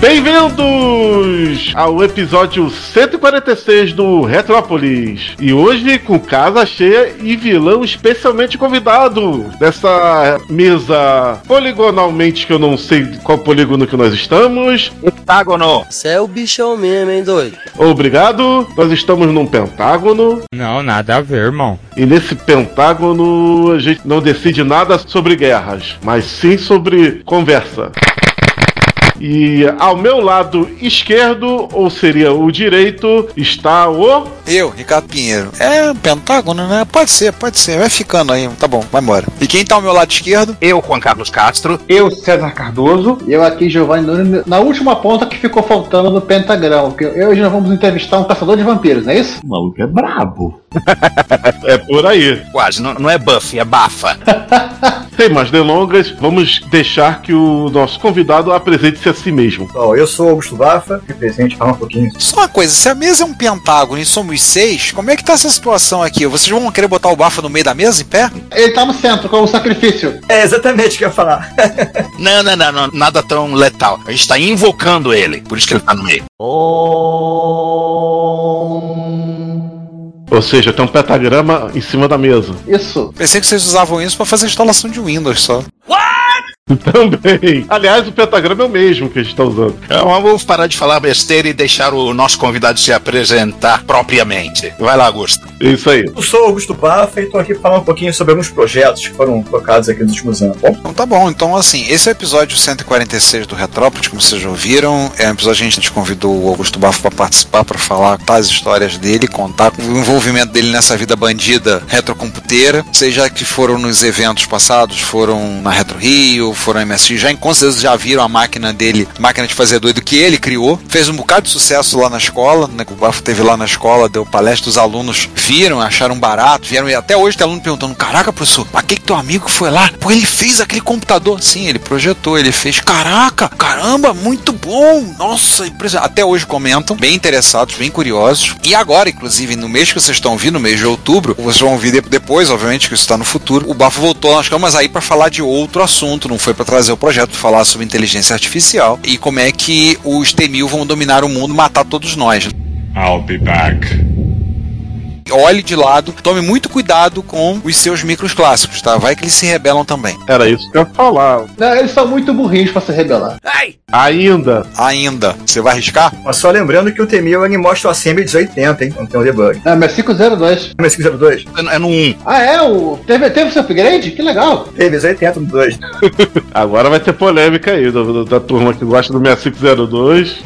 Bem-vindos ao episódio 146 do Retrópolis. E hoje com casa cheia e vilão especialmente convidado dessa mesa poligonalmente que eu não sei qual polígono que nós estamos. Pentágono. Você é o bichão mesmo, hein, doido? Obrigado. Nós estamos num pentágono Não, nada a ver, irmão. e nesse pentágono a gente não decide nada sobre guerras, mas sim sobre conversa. E ao meu lado esquerdo, ou seria o direito, está o. Eu, Ricardo Pinheiro. É um pentágono, né? Pode ser, pode ser. Vai ficando aí. Tá bom, vai embora. E quem tá ao meu lado esquerdo? Eu, Juan Carlos Castro. Eu, César Cardoso. E eu aqui, Giovanni Nunes, na última ponta que ficou faltando no pentagrama. Porque eu e hoje nós vamos entrevistar um caçador de vampiros, não é isso? O maluco é brabo. É por aí. Quase, não, não é buff, é bafa. Sem mais delongas, vamos deixar que o nosso convidado apresente-se a si mesmo. Bom, eu sou Augusto Bafa, que presente falar um pouquinho. Só uma coisa, se a mesa é um pentágono e somos seis, como é que tá essa situação aqui? Vocês vão querer botar o Bafa no meio da mesa, em pé? Ele tá no centro, com o sacrifício. É exatamente o que eu ia falar. Não, não, não, não, nada tão letal. A gente tá invocando ele, por isso que ele tá no meio. Ou seja, tem um pentagrama em cima da mesa. Isso. Pensei que vocês usavam isso pra fazer instalação de Windows só. Também. Aliás, o pentagrama é o mesmo que a gente está usando. Então vamos parar de falar besteira e deixar o nosso convidado se apresentar propriamente. Vai lá, Augusto. Isso aí. Eu sou Augusto Bafa e tô aqui pra falar um pouquinho sobre alguns projetos que foram colocados aqui nos últimos anos. Bom, Então tá bom, então assim, esse é o episódio 146 do Retrópolis, como vocês já ouviram. É um episódio que a gente convidou o Augusto Bafo para participar, para falar as histórias dele, contar o envolvimento dele nessa vida bandida retrocomputeira, seja que foram nos eventos passados, foram na Retro Rio, foram na MSX, já com certeza já viram a máquina dele, máquina de fazer doido que ele criou, fez um bocado de sucesso lá na escola, né, que o Bafo teve lá na escola, deu palestra, os alunos viram, acharam barato, vieram, e até hoje tem aluno perguntando, caraca, professor, pra que que teu amigo foi lá? Pô, ele fez aquele computador. Sim, ele projetou, ele fez, caraca, caramba, muito bom, nossa, impressionante. Até hoje comentam, bem interessados, bem curiosos. E agora, inclusive, no mês que vocês estão ouvindo, no mês de outubro, vocês vão ouvir de- depois, obviamente, que isso está no futuro, o Bafo voltou nas camas aí para falar de outro assunto, não foi para trazer o projeto, falar sobre inteligência artificial e como é que os T-1000 vão dominar o mundo, matar todos nós. I'll be back. Olhe de lado, tome muito cuidado com os seus micros clássicos, tá? Vai que eles se rebelam também. Era isso que eu ia falar. Não, eles são muito burrinhos pra se rebelar. Ainda. Ainda. Você vai arriscar? mas só lembrando que o T-1000 ele mostra o Assembly 280, hein? Não tem um debug. É, mas 502. Mas 502? É no 1. Ah, é? O... Teve, teve seu upgrade? Que legal. Teve 280 no 2. Agora vai ter polêmica aí do- da turma que gosta do 6502.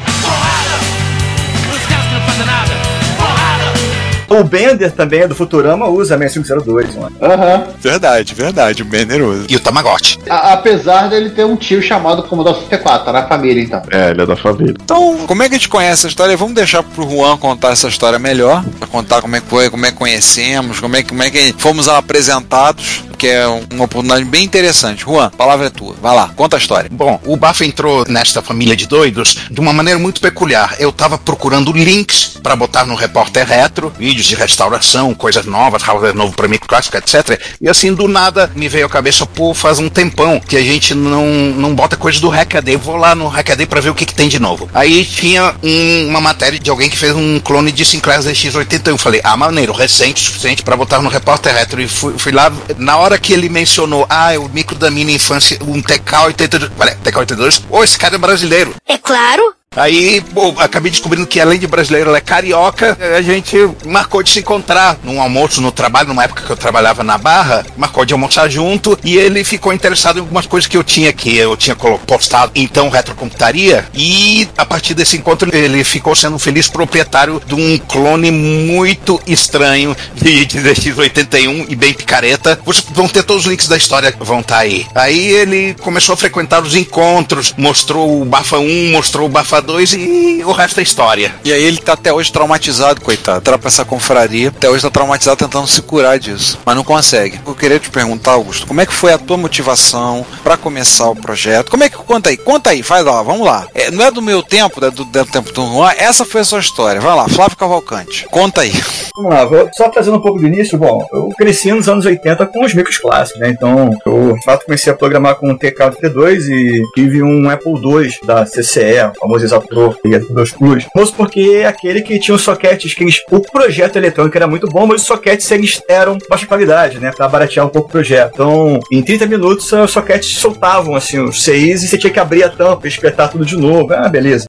O Bender também é do Futurama, usa 6502. Mano. Aham. Verdade, verdade, o Generoso. E o Tamagotchi. A- Apesar dele ter um tio chamado Commodore 64, tá na família então. É, ele é da família. Então, como é que a gente conhece essa história? Vamos deixar pro Juan contar essa história melhor, pra contar como é que foi, como é que conhecemos, como é que, como é que fomos apresentados, que é uma oportunidade bem interessante. Juan, a palavra é tua. Vai lá, conta a história. Bom, o Bafa entrou nesta família de doidos de uma maneira muito peculiar. Eu tava procurando links para botar no Repórter Retro, vídeos de restauração, coisas novas, hardware novo para microclássico, etc. E assim, do nada, me veio a cabeça, pô, faz um tempão que a gente não, não bota coisas do Hackaday. Vou lá no Hackaday para ver o que, que tem de novo. Aí tinha um- uma matéria de alguém que fez um clone de Sinclair ZX81. Falei, ah, maneiro, recente o suficiente para botar no Repórter Retro. E fui, fui lá, na hora que ele mencionou, ah, o micro da minha infância, um TK82. Olha, TK82, ô, esse cara é brasileiro. É claro, Aí, pô, acabei descobrindo que além de brasileiro, ela é carioca. A gente marcou de se encontrar num almoço no trabalho, numa época que eu trabalhava na Barra, marcou de almoçar junto e ele ficou interessado em algumas coisas que eu tinha que eu tinha postado então retrocomputaria e a partir desse encontro ele ficou sendo um feliz proprietário de um clone muito estranho de, de DX81 e bem picareta. Vocês vão ter todos os links da história vão estar aí. Aí ele começou a frequentar os encontros, mostrou o Bafa 1, mostrou o Bafa 2 e o resto é história. E aí ele tá até hoje traumatizado, coitado. Entra pra essa confraria, até hoje tá traumatizado tentando se curar disso, mas não consegue. Eu queria te perguntar, Augusto, como é que foi a tua motivação pra começar o projeto? Como é que conta aí? Conta aí, faz lá, vamos lá. É, não é do meu tempo, é do, do tempo do Juan, essa foi a sua história. Vai lá, Flávio Cavalcante. Conta aí. Vamos lá, vou só trazendo um pouco do início. Bom, eu cresci nos anos 80 com os micros clássicos, né? Então, eu de fato comecei a programar com o TK-32 e tive um Apple II da CCE, o famoso Exator e II Plus. Porque aquele que tinha os sockets que eles, o projeto eletrônico era muito bom, mas os sockets eles eram baixa qualidade, né? Pra baratear um pouco o projeto. Então, em 30 minutos, os sockets soltavam assim os CIs e você tinha que abrir a tampa e espetar tudo de novo. Ah, beleza.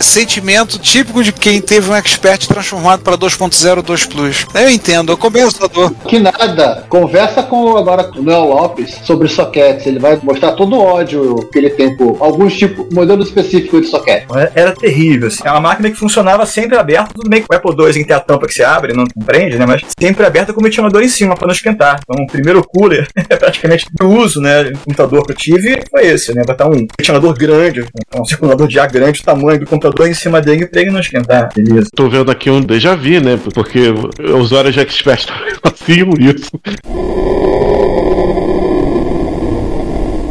Sentimento típico de quem teve um expert transformado para 2.0 2 Plus. Eu entendo, eu começo da dor. Que nada. Conversa com agora com o Léo Lopes sobre sockets. Ele vai mostrar todo o ódio que ele tem por alguns tipos, modelo específico de socket. Era- Era terrível. Assim. É uma máquina que funcionava sempre aberta. Tudo bem que o Apple II tem a tampa que se abre, não prende, né? Mas sempre aberta com o ventilador em cima para não esquentar. Então, o primeiro cooler, praticamente, do uso, né? de computador que eu tive foi esse, né? Botar um ventilador grande, um circulador de ar grande, o tamanho do computador em cima dele pra ele não esquentar. Beleza. Tô vendo aqui um déjà vu, né? Porque usuários de Expert faziam isso.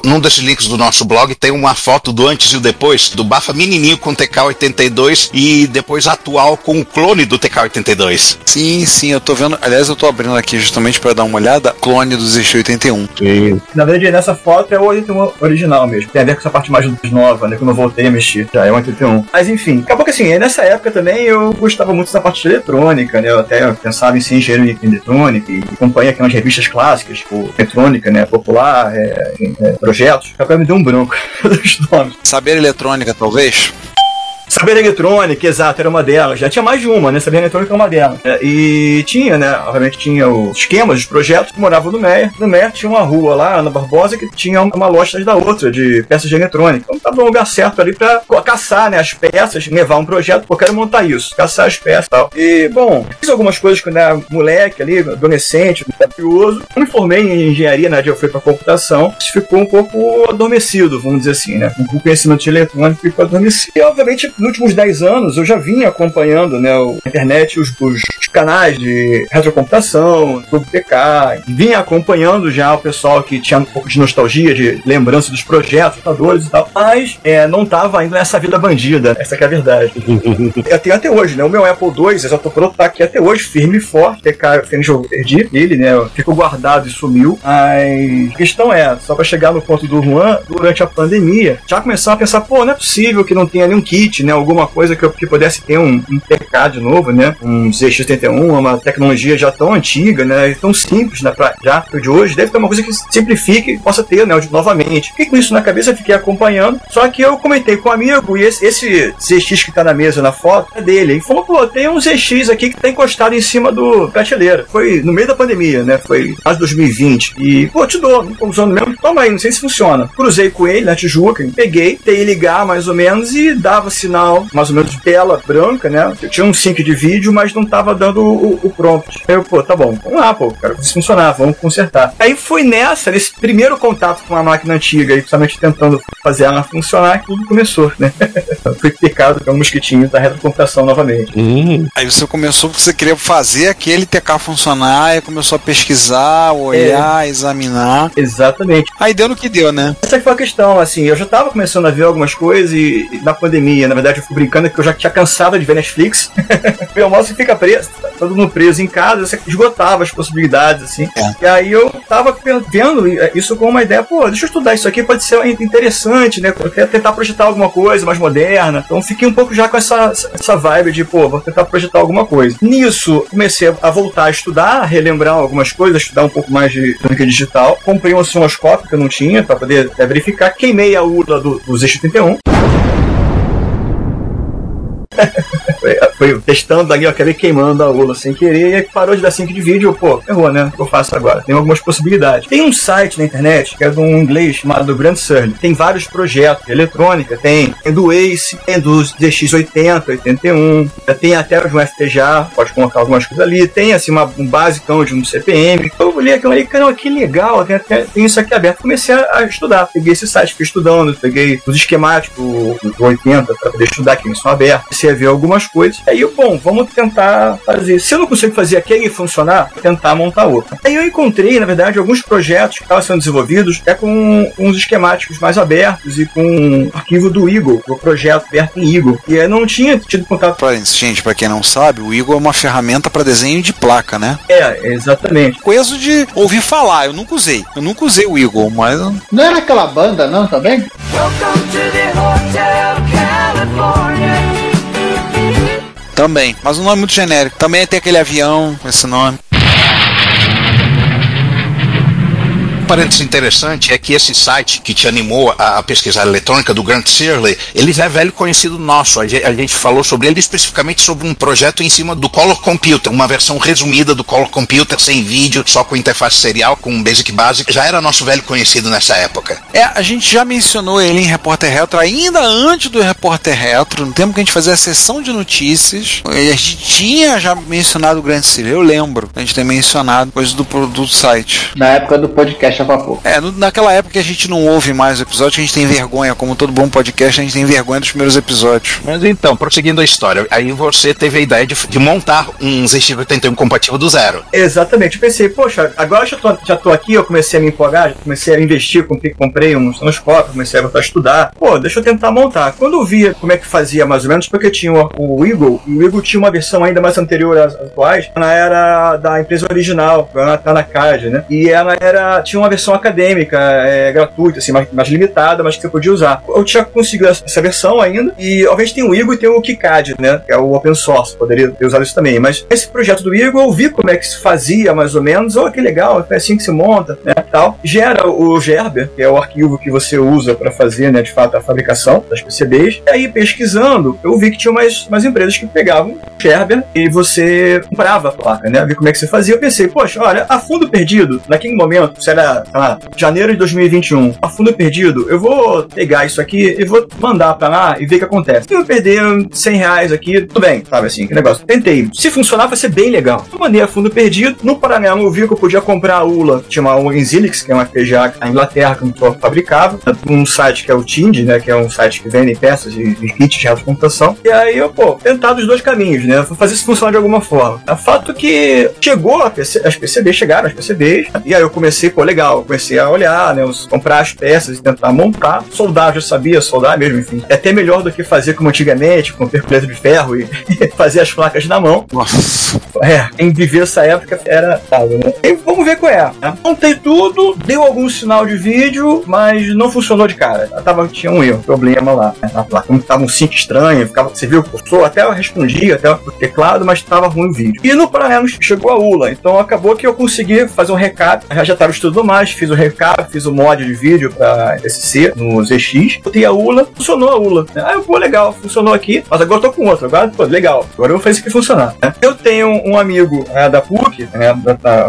Num desses links do nosso blog tem uma foto do antes e o depois do Bafa menininho com o TK82 e depois atual com o clone do TK82. Sim, sim, eu tô vendo. Aliás, eu tô abrindo aqui justamente para dar uma olhada. Clone do ZX81. Sim. Na verdade, nessa foto é o 81 original mesmo. Tem a ver com essa parte mais nova, né? Quando eu voltei a mexer. Já é o 81. Mas enfim, acabou que assim, nessa época também eu gostava muito dessa parte de eletrônica, né? Eu até pensava em ser engenheiro em eletrônica e acompanhei aquelas revistas clássicas, tipo Eletrônica, né? Popular, é, é, projetos. Agora me deu um branco dos nomes. Saber eletrônica, talvez? Saber eletrônica, exato, era uma delas. Já tinha mais de uma, né? Saber eletrônica é uma delas. É, e tinha, né? Obviamente tinha os esquemas, os projetos que moravam no Meia. No Meia tinha uma rua lá, na Barbosa, que tinha uma loja da outra, de peças de eletrônica. Então tava no lugar certo ali pra caçar, né? As peças, levar um projeto, pô, eu quero montar isso, caçar as peças e tal. E, bom, fiz algumas coisas quando era moleque ali, adolescente, curioso. Eu me formei em engenharia, né? Eu fui pra computação. Isso ficou um pouco adormecido, vamos dizer assim, né? O conhecimento de eletrônica ficou adormecido. E, obviamente, nos últimos 10 anos eu já vinha acompanhando né, na internet os, os canais de retrocomputação, Clube PK, vinha acompanhando já o pessoal que tinha um pouco de nostalgia, de lembrança dos projetos, computadores e tal, mas é, não tava ainda nessa vida bandida, essa que é a verdade. Eu tenho até hoje, né? O meu Apple II, Exato Pro, tá aqui até hoje, firme e forte. Feliz eu perdi ele, né? Ficou guardado e sumiu. Mas a questão é, só pra chegar no ponto do Juan, durante a pandemia, já começaram a pensar, pô, não é possível que não tenha nenhum kit, né? Alguma coisa que, que pudesse ter um, um TK de novo, né? Um ZX71, uma tecnologia já tão antiga, né? E tão simples, né? Pra, já de hoje, deve ter uma coisa que simplifique e possa ter, né? Novamente. Fiquei com isso na cabeça, fiquei acompanhando. Só que eu comentei com um amigo e esse, esse ZX que tá na mesa na foto é dele. Ele falou, pô, tem um ZX aqui que tá encostado em cima do prateleira. Foi no meio da pandemia, né? Foi quase 2020. E, pô, te dou, não tô usando mesmo. Toma aí, não sei se funciona. Cruzei com ele na Tijuca, peguei, tentei ligar mais ou menos e dava sinal, mais ou menos de tela branca, né? Eu tinha um sync de vídeo, mas não tava dando o, o prompt. Aí eu, pô, tá bom, vamos lá, pô, cara, se funcionar, vamos consertar. Aí foi nessa, nesse primeiro contato com a máquina antiga e principalmente tentando fazer ela funcionar, que tudo começou, né? Fui picado pelo mosquitinho da retrocomputação novamente. Aí você começou porque você queria fazer aquele TK funcionar, e começou a pesquisar, olhar, examinar. Exatamente. Aí deu no que deu, né? Essa foi a questão, assim, eu já tava começando a ver algumas coisas e, e na pandemia, na verdade, eu fui brincando que eu já tinha cansado de ver Netflix. Meu almoço fica preso, tá todo mundo preso em casa, você esgotava as possibilidades, assim. E aí eu tava vendo isso como uma ideia, pô, deixa eu estudar isso aqui, pode ser interessante, né? Eu quero tentar projetar alguma coisa mais moderna. Então fiquei um pouco já com essa, essa vibe de, pô, vou tentar projetar alguma coisa. Nisso, comecei a voltar a estudar, a relembrar algumas coisas, estudar um pouco mais de eletrônica digital. Comprei um osciloscópio que eu não tinha, para poder é, verificar. Queimei a ULA do, do Z71. Foi, testando ali, eu acabei queimando a ULA sem querer, e aí parou de dar sync de vídeo, pô, errou, né? O que eu faço agora? Tem algumas possibilidades. Tem um site na internet, que é de um inglês chamado Grand Surly. Tem vários projetos de eletrônica, tem, tem do Ace, tem dos DX80, 81, tem até os um FTGA, pode colocar algumas coisas ali, tem assim uma, um basicão de um CPM. Eu olhei aquilo ali, cara, que legal, tem, tem, tem isso aqui aberto. Comecei a, a estudar, peguei esse site, fiquei estudando, peguei os esquemáticos do, do 80 para poder estudar, que eles são abertos, comecei a ver algumas coisas. Aí eu, bom, vamos tentar fazer. Se eu não consigo fazer aquele funcionar, vou tentar montar outro. Aí eu encontrei, na verdade, alguns projetos que estavam sendo desenvolvidos é com uns esquemáticos mais abertos e com um arquivo do Eagle, o projeto aberto em Eagle. E eu não tinha tido contato. Pra, gente, pra quem não sabe, o Eagle é uma ferramenta para desenho de placa, né? É, exatamente. Coisa de ouvir falar, eu nunca usei. Eu nunca usei o Eagle, mas. Não era aquela banda, não, também? Welcome to the Hotel California. Também. Mas o nome é muito genérico. Também tem aquele avião com esse nome. Um parênteses interessante é que esse site que te animou a, a pesquisar eletrônica do Grant Searley, ele é velho conhecido nosso. A gente, a gente falou sobre ele especificamente sobre um projeto em cima do Color Computer, uma versão resumida do Color Computer sem vídeo, só com interface serial, com Basic Basic. Já era nosso velho conhecido nessa época. É, a gente já mencionou ele em Repórter Retro ainda antes do Repórter Retro, no tempo que a gente fazia a sessão de notícias. A gente tinha já mencionado o Grant Searley, eu lembro. A gente tem mencionado coisas do, do site. Na época do podcast a vapor. É, no, naquela época que a gente não ouve mais o episódio, a gente tem vergonha, como todo bom podcast, a gente tem vergonha dos primeiros episódios. Mas então, prosseguindo a história, aí você teve a ideia de, de montar um ZX81 compatível do zero. Exatamente. Eu pensei, poxa, agora já tô, já tô aqui, eu comecei a me empolgar, já comecei a investir, comprei, comprei um osciloscópio, comecei a voltar a estudar. Pô, deixa eu tentar montar. Quando eu via como é que fazia mais ou menos, porque tinha o, o Eagle, e o Eagle tinha uma versão ainda mais anterior às atuais, ela era da empresa original, ela tá na CAD, né? E ela era, tinha uma versão acadêmica, é, gratuita, assim, mais, mais limitada, mas que você podia usar. Eu tinha conseguido essa versão ainda, e obviamente tem o Eagle e tem o KiCad, né? Que é o open source, poderia ter usado isso também. Mas esse projeto do Eagle, eu vi como é que se fazia mais ou menos, oh, que legal, é assim que se monta, né? Tal. Gera o Gerber, que é o arquivo que você usa para fazer, né, de fato, a fabricação das PCBs. E aí, pesquisando, eu vi que tinha umas, umas empresas que pegavam Gerber e você comprava a placa, né? Ver como é que você fazia. Eu pensei, poxa, olha, a fundo perdido, naquele momento, será, lá, janeiro de 2021, a fundo perdido, eu vou pegar isso aqui e vou mandar pra lá e ver o que acontece. Eu perder 100 reais aqui, tudo bem, sabe assim, que negócio. Tentei. Se funcionar, vai ser bem legal. Eu mandei a fundo perdido. No Paralelo, eu vi que eu podia comprar a ULA, tinha uma Enzilix, que é uma FPGA na Inglaterra, que eu fabricava, um site que é o Tind, né, que é um site que vende peças e, e kits de computação. E aí eu, pô, tentar dos dois caminhos, né, fazer isso funcionar de alguma forma. O fato que chegou a PC, as PCBs, chegaram as PCBs, e aí eu comecei, pô, legal, comecei a olhar, né, os, comprar as peças e tentar montar. Soldar, eu já sabia soldar mesmo, enfim. É até melhor do que fazer como antigamente, com perculeto de ferro e fazer as placas na mão. Nossa. É, quem viveu essa época era. Sabe, né? E vamos ver qual é. Né? Montei tudo, deu algum sinal de vídeo, mas não funcionou de cara. Tava, tinha um erro, problema lá. Né? Na placa. Tava um sync estranho, ficava, você viu o cursor, até eu respondi, até o teclado, mas tava ruim o vídeo. E no paralelo chegou a ULA, então acabou que eu consegui fazer um recap. Já já estava estudando mais, fiz o recap, fiz o mod de vídeo pra SC no ZX, botei a ULA, funcionou a ULA. Ah, eu, legal, funcionou aqui, mas agora eu tô com outro. Agora, pô, legal, agora eu vou fazer isso aqui funcionar. né? Eu tenho um amigo é, da PUC, né,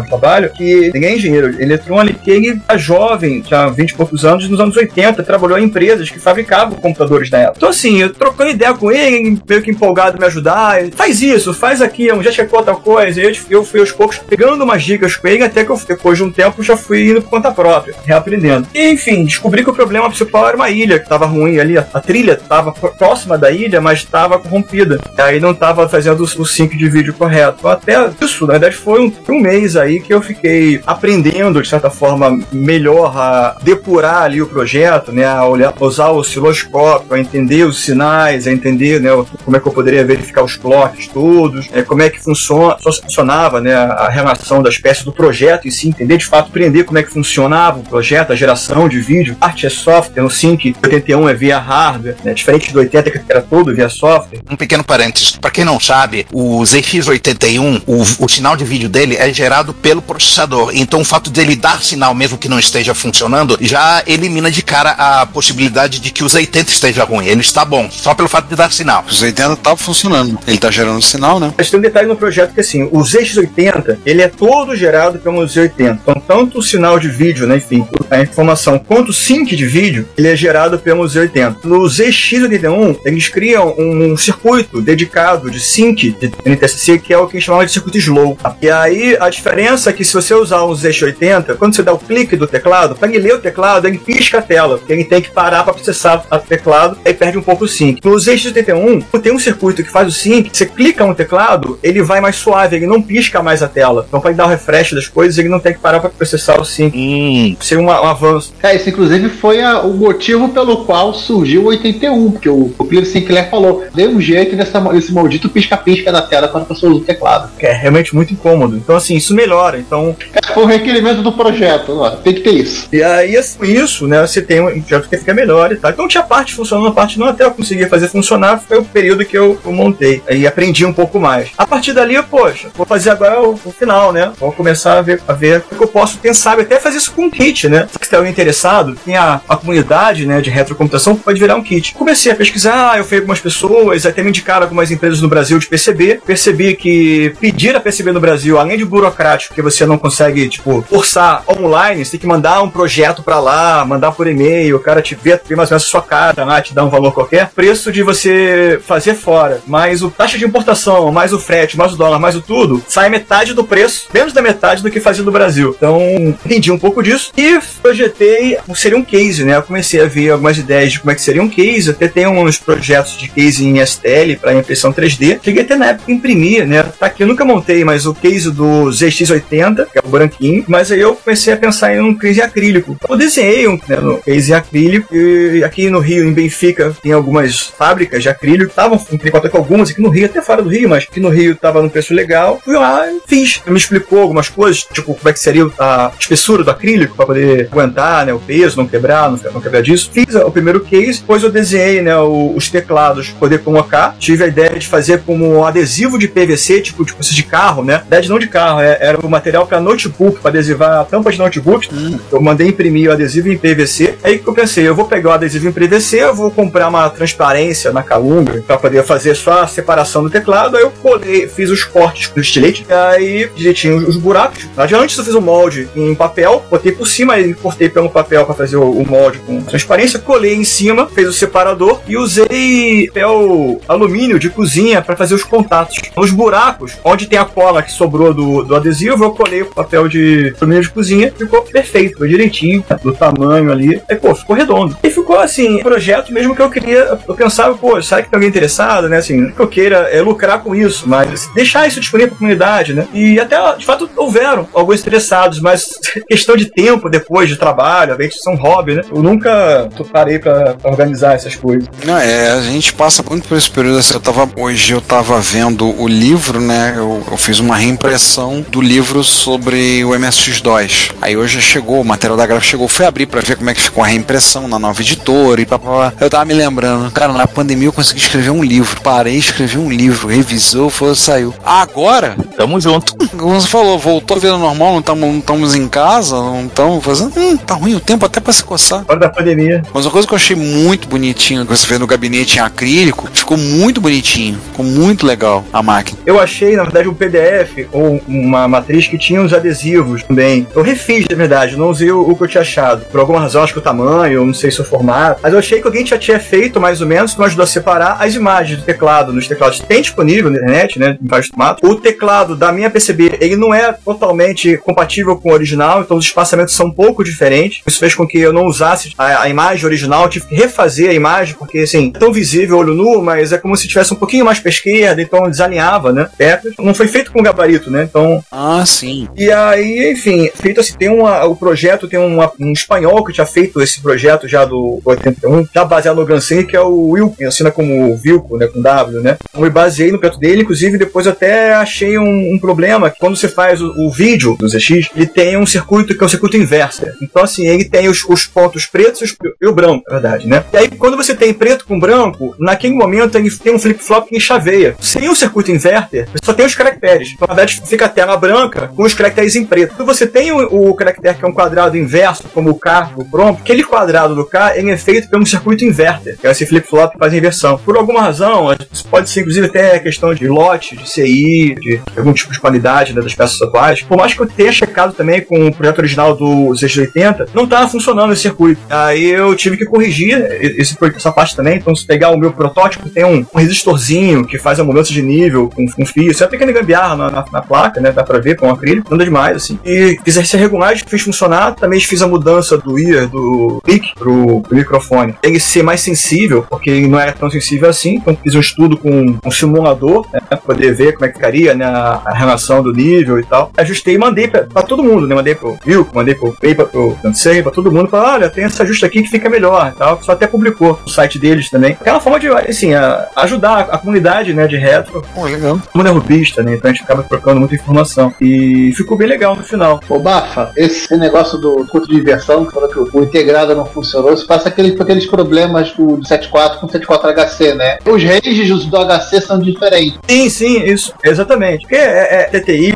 trabalho, que ele é engenheiro eletrônico, ele é jovem, tinha 20 e poucos anos, nos anos 80, trabalhou em empresas que fabricavam computadores na época. Então, assim, eu trocando ideia com ele, meio que empolgado em me ajudar, ele, faz isso, faz aquilo, já checou tal coisa. Eu, eu fui aos poucos pegando umas dicas com ele, até que eu, depois de um tempo, já fui indo por conta própria, reaprendendo. E, enfim, descobri que o problema principal era uma ilha que estava ruim ali, a, trilha estava próxima da ilha, mas estava corrompida. Aí não estava fazendo o, sync de vídeo correto. Até isso, na verdade, foi um, um mês aí que eu fiquei aprendendo, de certa forma, melhor a depurar ali o projeto, né? A olhar, usar o osciloscópio, a entender os sinais, a entender né, como é que eu poderia verificar os clocks todos, é, como é que funciona, funcionava né, a relação das peças do projeto e se entender de fato, aprender como é como é que funcionava o projeto, a geração de vídeo. Arte é software, no Sync 81 é via hardware, né? diferente do 80 que era todo via software. Um pequeno parênteses. Para quem não sabe, o ZX81, o, o sinal de vídeo dele é gerado pelo processador. Então o fato dele dar sinal, mesmo que não esteja funcionando, já elimina de cara a possibilidade de que o Z80 esteja ruim. Ele está bom, só pelo fato de dar sinal. O Z80 tá funcionando. Ele tá gerando sinal, né? Mas tem um detalhe no projeto que assim, o ZX80, ele é todo gerado pelo Z80. Então, tanto o sinal de vídeo, né, enfim, a informação, quanto o sync de vídeo, ele é gerado pelo Z80. No ZX81, eles criam um, circuito dedicado de sync de NTSC, que é o que chamam de circuito slow. E aí, a diferença é que se você usar um ZX80, quando você dá o clique do teclado, para ele ler o teclado, ele pisca a tela, porque ele tem que parar para processar o teclado, aí perde um pouco o sync. No ZX81, tem um circuito que faz o sync, você clica no teclado, ele vai mais suave, ele não pisca mais a tela. Então, para dar o refresh das coisas, ele não tem que parar para processar o sync. Hum. Seria um, avanço. É, isso inclusive foi a- o motivo pelo qual surgiu o 81, porque o, o Clive Sinclair falou: dê um jeito nessa, nesse maldito pisca-pisca da tela quando a pessoa usa o teclado. Que é realmente muito incômodo. Então, assim, isso melhora. Então, É, foi um requerimento do projeto, ó, tem que ter isso. E aí, assim, isso, né, você tem um já que fica melhor e tal. Então tinha parte funcionando, a parte não, até eu conseguir fazer funcionar, foi o período que eu, eu montei. Aí aprendi um pouco mais. A partir dali, eu, poxa, vou fazer agora o, o final, né? Vou começar a ver, a ver o que eu posso, quem sabe, até fazer isso com um kit, né? Se tem alguém interessado, tem a, a comunidade, né, de retrocomputação, pode virar um kit. Comecei a pesquisar, eu fui algumas pessoas, até me indicaram algumas empresas no Brasil de PCB. Percebi que pedir a PCB no Brasil, além de burocrático, que você não consegue, tipo, forçar online, você tem que mandar um projeto pra lá, mandar por e-mail, o cara te vê, vê mais ou menos a sua cara, te dá um valor qualquer. Preço de você fazer fora, mais o taxa de importação, mais o frete, mais o dólar, mais o tudo, sai metade do preço, menos da metade do que fazia no Brasil. Então, entendi um pouco disso e projetei, seria um case, né? Eu comecei a ver algumas ideias de como é que seria um case, até tem uns projetos de case em STL para impressão 3D. Cheguei até na época imprimir, né? Tá aqui, eu nunca montei, mas o case do ZX80, que é o branquinho, mas aí eu comecei a pensar em um case acrílico. Eu desenhei um né, no case acrílico e aqui no Rio, em Benfica, tem algumas fábricas de acrílico, estavam em contato com algumas aqui no Rio, até fora do Rio, mas aqui no Rio tava num preço legal. Fui lá e fiz. Ele me explicou algumas coisas, tipo como é que seria a espessura do acrílico para poder aguentar, né, o peso, não quebrar, não, não quebrar disso. Fiz o primeiro case, depois eu desenhei, né, os teclados pra poder colocar. Tive a ideia de fazer como um adesivo de PVC, tipo, tipo de carro, né? Verdade, não de carro, é- era o material para notebook, para adesivar a tampa de notebook. Eu mandei imprimir o adesivo em PVC. Aí que eu pensei, eu vou pegar o adesivo em PVC, eu vou comprar uma transparência na calunga para poder fazer só a separação do teclado. Aí eu colei, fiz os cortes do estilete, e aí direitinho os buracos. Antes eu fiz o molde em papel, botei por cima e cortei pelo papel para fazer o, molde com transparência, colei em cima, fez o separador e usei papel alumínio de cozinha para fazer os contatos. Nos buracos, onde tem a cola que sobrou do, do adesivo, eu colei o papel de alumínio de cozinha, ficou perfeito, ficou direitinho, do tamanho ali. Aí, pô, ficou redondo. E ficou assim, projeto mesmo que eu queria, eu pensava, pô, será que tem alguém interessado, né? Assim, que eu queira é, lucrar com isso, mas deixar isso disponível pra comunidade, né? E até, de fato, houveram alguns interessados, mas questão de tempo depois de trabalho, às vezes um hobby, né? Eu nunca parei pra, pra organizar essas coisas. Não, é, a gente passa muito por esse período. assim, Eu tava, hoje eu tava vendo o livro, né? Eu, eu fiz uma reimpressão do livro sobre o MSX2. Aí hoje chegou, o material da gráfica chegou, fui abrir pra ver como é que ficou a reimpressão na nova editora e papapá. Eu tava me lembrando, cara, na pandemia eu consegui escrever um livro. Parei, escrevi um livro, revisou, foi, saiu. Agora, Tamo junto. como você falou, voltou a vida normal, não estamos não estamos em casa, não estamos fazendo. Hum, tá ruim o tempo até pra se coçar. Fora da pandemia. Mas uma coisa que eu achei muito bonitinho, que você vê no gabinete em acrílico, ficou muito bonitinho, ficou muito legal a máquina. Eu achei, na verdade, um PDF ou uma matriz que tinha os adesivos também. Eu refiz, na verdade, não usei o, o que eu tinha achado. Por alguma razão, acho que o tamanho, não sei se o formato. Mas eu achei que alguém já tinha feito, mais ou menos, que me ajudou a separar as imagens do teclado. Nos teclados tem disponível na internet, né? Em vários formatos. O teclado da minha PCB, ele não é totalmente compatível com o original, então os espaçamentos são um pouco diferentes. diferente. Isso fez com que eu não usasse a, a imagem original, tive que refazer a imagem, porque assim, é tão visível olho nu, mas é como se tivesse um pouquinho mais pra esquerda, então desalinhava, né? Perto. Não foi feito com gabarito, né? Então. Ah, sim. E aí, enfim, feito assim, tem uma, o projeto, tem uma, um espanhol que tinha feito esse projeto já do 81, já baseado no Gansen, que é o que assina como Vilco, né? Com W, né? Eu me baseei no projeto dele, inclusive depois até achei um, um problema, que quando você faz o, o vídeo do ZX, ele tem um circuito que é o circuito inverso. Então, assim, ele tem os, os pontos pretos e, os, e o branco, na verdade, né? E aí, quando você tem preto com branco, naquele momento ele tem um flip-flop que chaveia. Sem o circuito inverter, só tem os caracteres. Então, na verdade, fica a tela branca com os caracteres em preto. Quando você tem o, o caractere que é um quadrado inverso, como o K, o prompt, aquele quadrado do K ele é feito um circuito inverter, que é esse flip-flop que faz inversão. Por alguma razão, isso pode ser inclusive até questão de lote, de CI, de algum tipo de qualidade né, das peças atuais. Por mais que eu tenha checado também com projeto original do Z80, não estava funcionando esse circuito. Aí eu tive que corrigir esse, essa parte também. Então, se pegar o meu protótipo, tem um, um resistorzinho que faz a mudança de nível com, com fio. Isso é uma pequena gambiarra na, na, na, placa, né? Dá pra ver com acrílico. Dá demais, assim. E fiz essa regulagem, fiz funcionar. Também fiz a mudança do ear, do pick pro, microfone. Ele ser mais sensível, porque não era tão sensível assim. Então, fiz um estudo com um simulador, né? Pra poder ver como é que ficaria, né? A relação do nível e tal. Ajustei e mandei pra, pra todo mundo, né? Mandei pro Vilco, mandei pro Paper, pro Dansei, pra todo mundo. Falei, olha, tem esse ajuste aqui que fica melhor e tal. Só até publicou no site deles também. Que é uma forma de, assim, a, ajudar a comunidade, né? De retro. Pô, legal. Todo mundo é rubista, né? Então a gente acaba trocando muita informação. E ficou bem legal no final. Ô, Bafa, esse negócio do curto de inversão, que falou que o, o integrado não funcionou, isso passa aquele, aqueles problemas do, do 74 com o 74HC, né? Os ranges do HC são diferentes. Sim, sim, isso. Exatamente. Porque é, é TTY,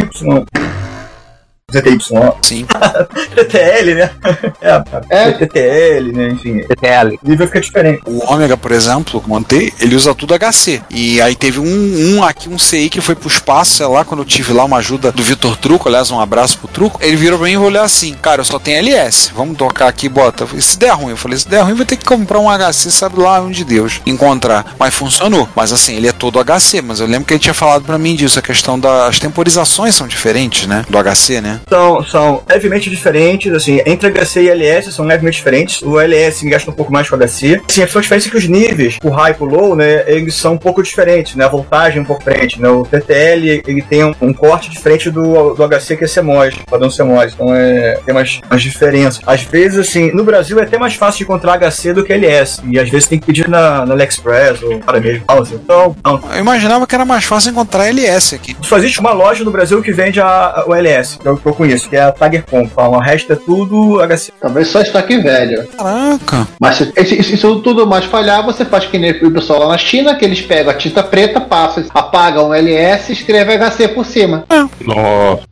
ZTY. Sim. TTL, né? É, É. TTL, né? Enfim. TTL. O nível fica diferente. O Ômega, por exemplo, que eu montei, ele usa tudo HC. E aí teve um, um aqui, um CI que foi pro espaço, sei lá, quando eu tive lá uma ajuda do Vitor Truco, aliás, um abraço pro Truco. Ele virou pra mim e olhou assim: Cara, eu só tenho LS. Vamos tocar aqui, bota. Eu falei, se der ruim, eu falei, se der ruim, vai ter que comprar um HC, sabe lá onde Deus encontrar. Mas funcionou. Mas assim, ele é todo HC, mas eu lembro que ele tinha falado pra mim disso, a questão das temporizações são diferentes, né? Do HC, né? São, são levemente diferentes, assim, entre HC e LS são levemente diferentes. O LS gasta um pouco mais que o HC. Sim, a só diferença é que os níveis, o high e o low, né, eles são um pouco diferentes, né? A voltagem é um pouco diferente, né? O TTL, ele tem um, um corte diferente do, do HC que é CMOS, padrão CMOS. Então é, tem umas, umas diferenças. Às vezes, assim, no Brasil é até mais fácil de encontrar HC do que LS. E às vezes tem que pedir na, na AliExpress ou para mesmo. Então, não. Eu imaginava que era mais fácil encontrar LS aqui. Só existe uma loja no Brasil que vende a, a- o LS, que é o que eu conheço, que é a Tiger.com. O resto é tudo HC. Talvez só estoque velho. Caraca. Mas se se isso tudo mais falhar, você faz que nem o pessoal lá na China, que eles pegam a tinta preta, passam, apagam o LS e escrevem HC por cima. Nossa.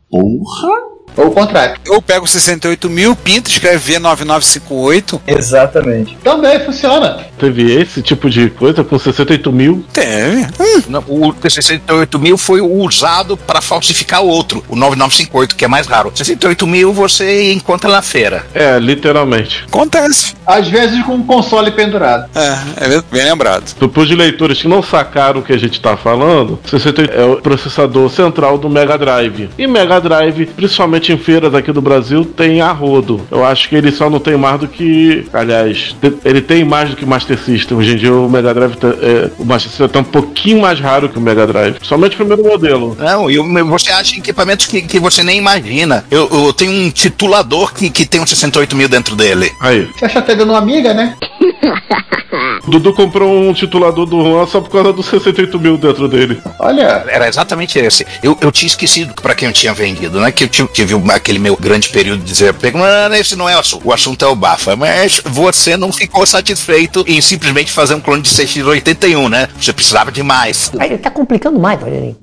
Ou o contrário. Eu pego 68 mil, pinto, escreve V9958. Exatamente. Também funciona. Teve esse tipo de coisa com 68 mil. Teve. Não, O T68 mil foi usado para falsificar o outro, o 9958, que é mais raro. 68 mil você encontra na feira. É, literalmente. Acontece. Às vezes com um console pendurado. É, é bem- bem lembrado. Depois de leitores que não sacaram o que a gente tá falando, 68 é o processador central do Mega Drive. E Mega Drive, principalmente em feiras aqui do Brasil, tem a rodo. Eu acho que ele só não tem mais do que. Aliás, ele tem mais do que Master System. Hoje em dia o Mega Drive tá, é, o Master System tá um pouquinho mais raro que o Mega Drive. Somente o primeiro modelo. Não, e você acha equipamentos que, que você nem imagina. Eu, eu tenho um titulador que, que tem um 68 mil dentro dele. Aí. Você acha até dando uma amiga, né? Dudu comprou um titulador do Juan só por causa dos 68 mil dentro dele. Olha, Era exatamente esse. Eu, eu tinha esquecido para quem eu tinha vendido, né? Que eu tive, tive um- aquele meu grande período de dizer, "Pega, não, esse não é o assunto. O assunto é o Bafa. Mas você não ficou satisfeito em simplesmente fazer um clone de CX81, né? Você precisava de mais. Aí ele tá complicando mais.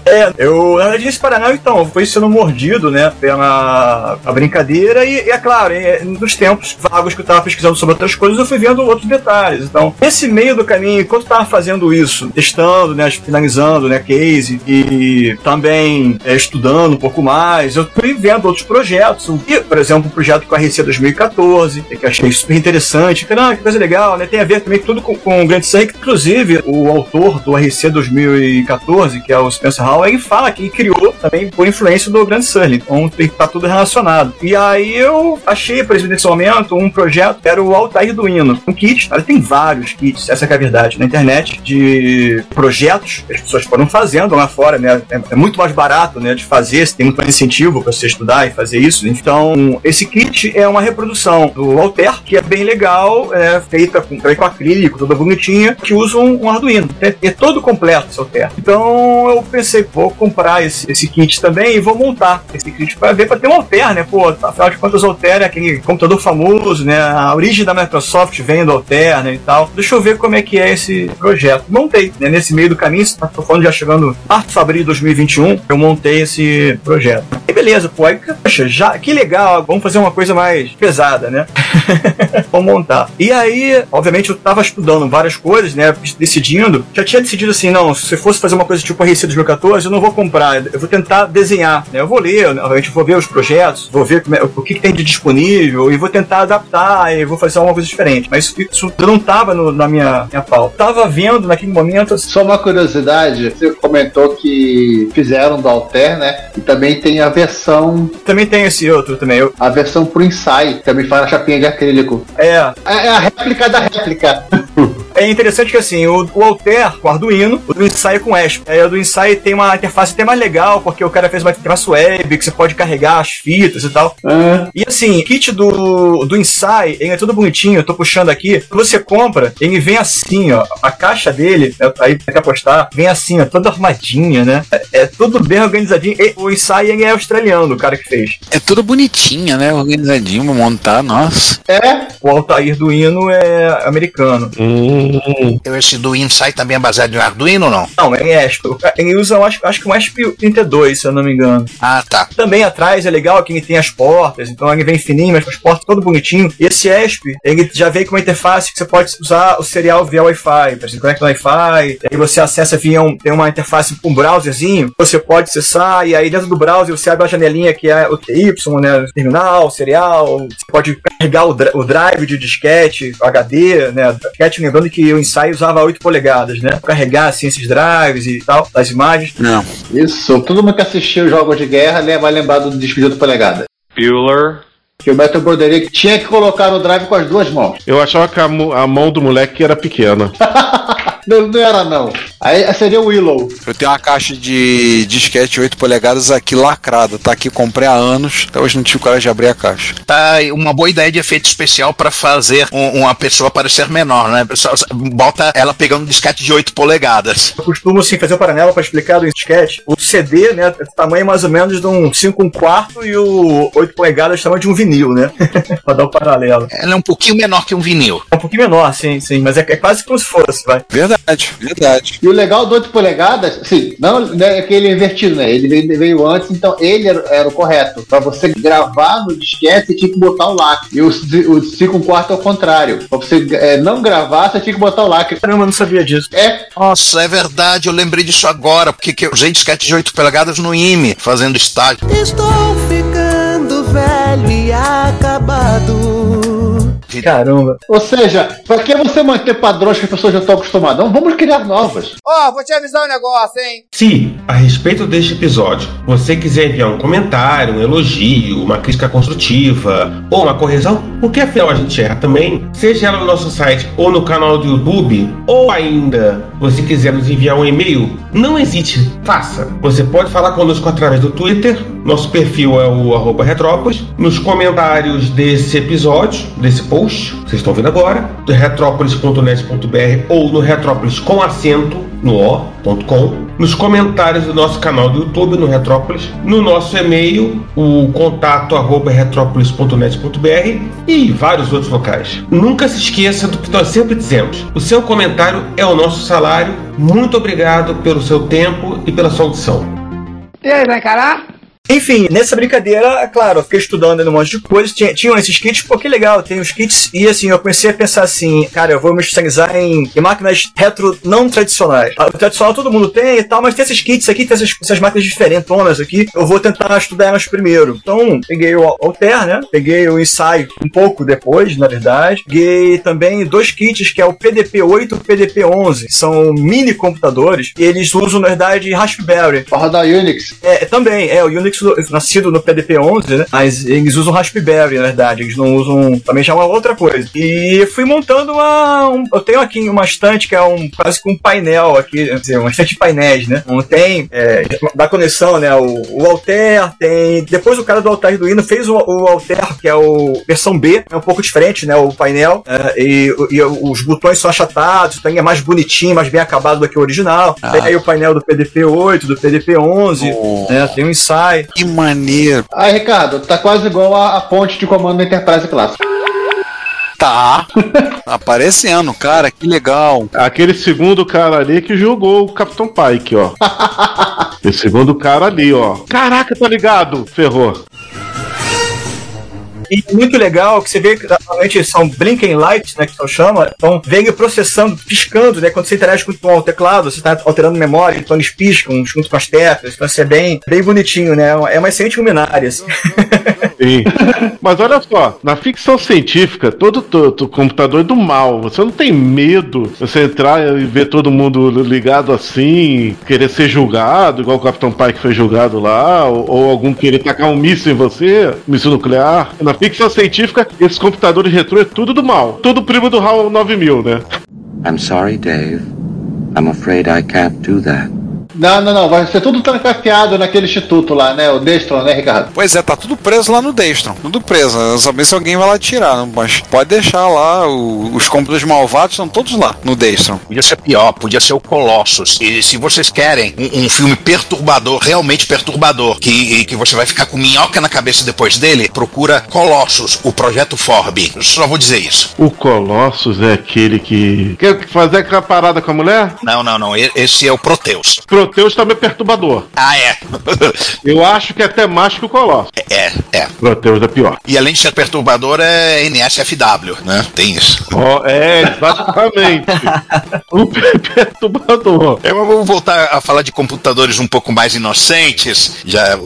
É, eu, na verdade, esse Paraná, então, foi sendo mordido, né, pela a brincadeira e, e, é claro, é, nos tempos vagos que eu tava pesquisando sobre outras coisas, eu fui vendo outros detalhes. Então, nesse meio do caminho, enquanto eu tava fazendo isso, testando, né, finalizando, né, case e também é, estudando um pouco mais, eu fui vendo outros projetos. E, por exemplo, um projeto com a RC 2014, que eu achei super interessante. Falei, ah, que coisa legal, né, tem a ver também tudo com, com o Grant Sun, que inclusive o autor do RC 2014, que é o Spencer Hall, ele fala que ele criou também por influência do Grant Sully. Então tá tudo relacionado. E aí eu achei, por exemplo, nesse momento, um projeto que era o Altair do Hino. Um kit, cara, tem vários kits, essa é a verdade, na internet, de projetos que as pessoas foram fazendo lá fora, né? É, é muito mais barato, né, de fazer, tem muito mais incentivo para você estudar e fazer isso. Então, esse kit é uma reprodução do Altair, que é bem legal, é feita com, com acrílico, toda bonitinha, que usa um, um Arduino. É, é todo completo esse Altair. Então, eu pensei, vou comprar esse, esse kit também e vou montar esse kit para ver, para ter um Altair, né? Pô, afinal de contas, o Altair é aquele computador famoso, né? A origem da Microsoft vem do Altair, né, e tal. Deixa eu ver como é que é esse projeto. Montei, né? Nesse meio do caminho, tô falando já chegando março, abril de 2021, eu montei esse projeto. E beleza, pô, aí, poxa, já, que legal, vamos fazer uma coisa mais pesada, né? vamos montar. E aí, obviamente, eu tava estudando várias coisas, né? Decidindo, já tinha decidido assim, não, se fosse fazer uma coisa tipo a RC 2014, eu não vou comprar, eu vou tentar desenhar, né? Eu vou ler, obviamente, vou ver os projetos, vou ver é, o que, que, tem de disponível e vou tentar adaptar e vou fazer alguma coisa diferente. Mas isso, isso não tava no, na minha, minha pauta. Tava vendo naquele momento. Assim, Só uma curiosidade, você comentou que fizeram do Alter, né? E também tem a versão. Também tem esse outro também. Eu... A versão pro Insight, também faz a chapinha de acrílico. É. É a réplica da réplica. É interessante que assim, o, o Alter com Arduino, o do Insight com ESP. Aí o do Insight tem uma interface até mais legal, porque o cara fez uma interface web, que você pode carregar as fitas e tal. É. E assim, o kit do, do Insight, ele é tudo bonitinho, eu tô puxando aqui. Você compra, ele vem assim, ó. A caixa dele, né, aí quer apostar, vem assim, ó, toda armadinha, né? É, é tudo bem organizadinho. E o Insight ele é australiano, o cara que fez. É tudo bonitinho, né? Organizadinho pra montar, nossa. É. O Altair do Hino é americano. Hum. Esse do Insight também é baseado em Arduino ou não? Não, é ESP. Ele usa, acho, acho que um ESP 32, se eu não me engano. Ah, tá. Também atrás é legal que ele tem as portas, então ele vem fininho, mas com as portas todo bonitinho. E esse ESP, ele já vem com uma interface que você pode usar o serial via Wi-Fi. Por exemplo, conecta no Wi-Fi, aí você acessa via um, tem uma interface com um browserzinho, você pode acessar, e aí dentro do browser você abre uma janelinha que é o TY, né? Terminal, serial, você pode carregar o drive de disquete, HD, né? Disquete, lembrando que o ensaio usava 8 polegadas, né? Carregar assim esses drives e tal, as imagens. Não. Isso. Todo mundo que assistiu jogos de guerra né, vai lembrar do disco de 8 polegadas. Bueller. Que o Metal Broderick tinha que colocar no drive com as duas mãos. Eu achava que a, a mão do moleque era pequena. Não, não era não. Aí seria o Willow. Eu tenho uma caixa de disquete 8 polegadas aqui lacrada, tá aqui, comprei há anos, até hoje não tive coragem de abrir a caixa. Tá uma boa ideia de efeito especial pra fazer um- uma pessoa parecer menor, né? Bota ela pegando um disquete de 8 polegadas. Eu costumo assim, fazer o paranela para explicar do disquete. O CD, né, é tamanho mais ou menos de um 5 um quarto e o 8 polegadas tamanho de um vinil, né? pra dar o paralelo. Ela é um pouquinho menor que um vinil. É um pouquinho menor, sim, sim, mas é, é quase como se fosse, vai. Verdade, verdade. E o legal do 8 polegadas, sim, não é que ele é invertido, né? Ele veio, veio antes, então ele era, era o correto. Pra você gravar no disquete, você tinha que botar o lacre. E o, o 5 quarto é o contrário. Pra você é, não gravar, você tinha que botar o lacre. Caramba, eu não sabia disso. É, Nossa, é verdade, eu lembrei disso agora, porque que eu usei disquete de 8 polegadas no IME, fazendo estágio. Estou ficando velho e acabado. Caramba. ou seja, pra que você manter padrões que as pessoas já estão acostumadas? Não, vamos criar novas. Ó, vou te avisar um negócio, hein? Se, a respeito deste episódio, você quiser enviar um comentário, um elogio, uma crítica construtiva ou uma correção, porque afinal a gente erra também, seja ela no nosso site ou no canal do YouTube, ou ainda você quiser nos enviar um e-mail, não hesite, faça. Você pode falar conosco através do Twitter, nosso perfil é o arroba Retrópolis, nos comentários desse episódio, desse post, vocês estão vendo agora, retrópolis.net.br ou no Retrópolis com acento no o.com, nos comentários do nosso canal do YouTube no Retrópolis, no nosso e-mail, o contato arroba retrópolis.net.br e vários outros locais. Nunca se esqueça do que nós sempre dizemos: o seu comentário é o nosso salário. Muito obrigado pelo seu tempo e pela sua audição. E aí, vai encarar? Enfim, nessa brincadeira, é claro, eu fiquei estudando um monte de coisas, tinha, tinham esses kits, pô, que legal, tem os kits, e assim, eu comecei a pensar assim, cara, eu vou me especializar em, em máquinas retro não tradicionais. Ah, O tradicional todo mundo tem e tal, mas tem esses kits aqui, tem essas, essas máquinas diferentonas aqui, eu vou tentar estudar elas primeiro. Então, peguei o Alter, né, peguei o Insight um pouco depois, na verdade, peguei também dois kits, que é o PDP-8 e o PDP-11, são mini computadores, e eles usam, na verdade, Raspberry. Pra rodar Unix. É, também, é, o Unix nascido no PDP-11, né? Mas eles usam Raspberry, na verdade. Eles não usam. Também já é uma outra coisa. E fui montando uma. um- eu tenho aqui uma estante que é um quase que um painel aqui, dizer, uma estante de painéis, né? Não tem. É, da conexão, né? O, o Alter tem. Depois o cara do Alter do Hino fez o, o Alter, que é o versão B, é um pouco diferente, né? O painel. é, e, e os botões são achatados, então é mais bonitinho, mais bem acabado do que o original. Ah. Tem aí o painel do PDP-8, do PDP-11, Oh. né? Tem o Insight. Que maneiro. Aí, Ricardo, tá quase igual a, a ponte de comando da Enterprise Clássica. Tá. Aparecendo, cara, que legal. Aquele segundo cara ali que jogou o Capitão Pike, ó. Esse segundo cara ali, ó. Caraca, tá ligado? Ferrou. E muito legal que você vê que normalmente são blinking lights, né, que se chama, então vem processando, piscando, né, quando você interage com o teclado, você está alterando memória, então eles piscam junto com as teclas, então isso é bem, bem bonitinho, né, é uma excelente luminária, assim. Sim. Mas olha só, na ficção científica, todo, todo computador é do mal. Você não tem medo você entrar e ver todo mundo ligado assim, querer ser julgado, igual o Capitão Pike foi julgado lá, ou, ou algum querer tacar um míssil em você, míssil nuclear. Na ficção científica, esses computadores retrô é tudo do mal. Tudo primo do HAL 9000, né? I'm sorry, Dave. I'm afraid I can't do that. Não, não, não. Vai ser tudo trancafiado naquele instituto lá, né? O Destron, né, Ricardo? Pois é, tá tudo preso lá no Destron. Tudo preso. Eu sabia se alguém vai lá tirar, não, mas pode deixar lá. o- os computadores malvados estão todos lá no Destron. Podia ser pior, podia ser o Colossus. E se vocês querem um, um filme perturbador, realmente perturbador, que, que você vai ficar com minhoca na cabeça depois dele, procura Colossus, o projeto Forb. Só vou dizer isso. O Colossus é aquele que. Quer fazer aquela parada com a mulher? Não, não, não. Esse é o Proteus. Proteus também é perturbador. Ah, é. Eu acho que é até mais que o Colossus. É, é. Proteus é pior. E além de ser perturbador, é NSFW, né? Tem isso. Ó, é, exatamente. o perturbador. Eu vou voltar a falar de computadores um pouco mais inocentes. Já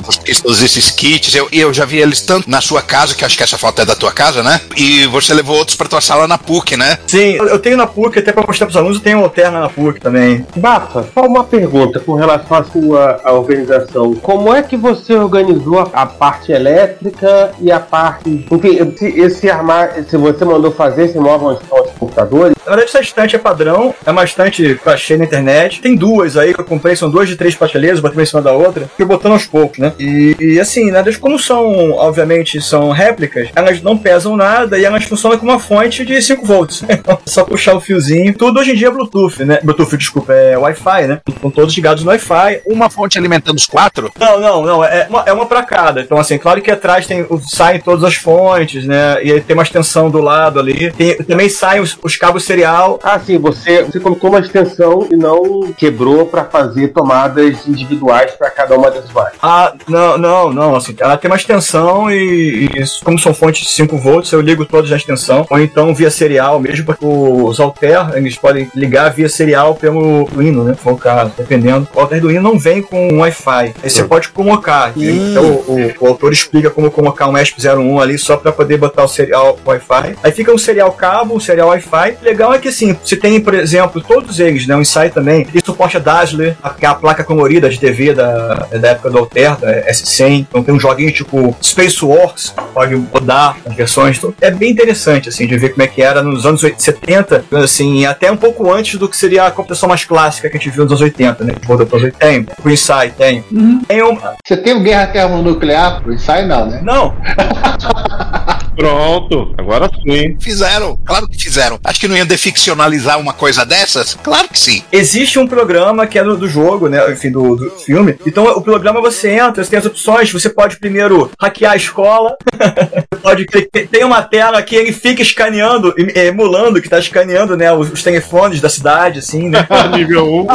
todos esses kits. Eu, e eu já vi eles tanto na sua casa, que acho que essa foto é da tua casa, né? E você levou outros pra tua sala na PUC, né? Sim, eu tenho na PUC, até pra mostrar pros alunos, eu tenho um Alterna na PUC também. Bafa, só uma pergunta com relação à sua à organização. Como é que você organizou a, a parte elétrica e a parte. Enfim, se, esse armário, se você mandou fazer esse móvel onde estão os computadores, Na verdade, essa estante é padrão, é uma estante que eu achei na internet. Tem duas aí que eu comprei, são duas de três prateleiras, botei uma em cima da outra, fui botando aos poucos, né? E, e assim, né, como são, obviamente, são réplicas, elas não pesam nada e elas funcionam como uma fonte de 5 volts. Então, é só puxar o fiozinho. Tudo hoje em dia é Bluetooth, né? Bluetooth, desculpa, é Wi-Fi, né? Estão todos ligados no Wi-Fi. Uma fonte alimentando os quatro? Não, não, não. É uma, é uma pra cada. Então, assim, claro que atrás tem, saem todas as fontes, né? E aí tem uma extensão do lado ali. Tem- também saem os, os cabos serial. ah, sim, você, você colocou uma extensão e não quebrou para fazer tomadas individuais para cada uma das várias. Ah, não, não, não. Assim, ela tem uma extensão e, e como são fontes de 5 volts, eu ligo todos na extensão. Ou então via serial mesmo, porque os Alter, eles podem ligar via serial pelo Arduino, né? For o caso, dependendo. O Alter Arduino não vem com Wi-Fi. Aí você pode colocar. Então o, o- o autor explica como colocar um ESP01 ali só para poder botar o serial Wi-Fi. Aí fica um serial cabo, um serial Wi-Fi. Legal é que assim, você tem, por exemplo, todos eles, né? O Insight também, e suporte a Dazzler, a- que é a placa colorida de TV da, da época do Alter, da S100. Então tem um joguinho tipo Spaceworks, pode rodar as versões. Então, é bem interessante, assim, de ver como é que era nos anos 80, 70, assim, até um pouco antes do que seria a computação mais clássica que a gente viu nos anos 80, né? Para os 80. Tem, o Insight tem. Tem um, Você tem o Guerra Termonuclear? O ensaio não, né? não, Pronto, agora sim. Fizeram, claro que fizeram. Acho que não ia deficcionalizar uma coisa dessas? Claro que sim. Existe um programa que é do, do jogo, né? Enfim, do, do filme. Então, o programa você entra, você tem as opções. Você pode primeiro hackear a escola. Você pode tem- tem uma tela que ele fica escaneando, em- emulando que tá escaneando, né? Os, os telefones da cidade, assim, né? Nível 1.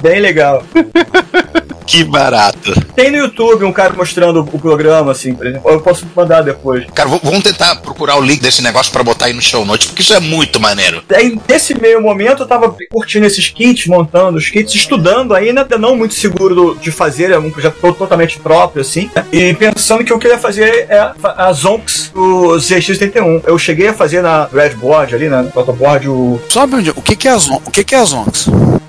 Bem legal. Que barato. Tem no YouTube um cara mostrando o programa, assim, por exemplo. Eu posso mandar depois. Cara, vamos tentar procurar o link desse negócio pra botar aí no show notes, porque isso é muito maneiro. Aí, nesse meio momento, eu tava curtindo esses kits, montando os kits, estudando ainda, não muito seguro do- de fazer, é um projeto to- totalmente próprio, assim, né? e pensando que o que eu ia fazer é a Zonks do ZX81. Eu cheguei a fazer na Redboard ali, na Autoboard, o. Só pra onde- o que, que é a o que, que é a Zonx?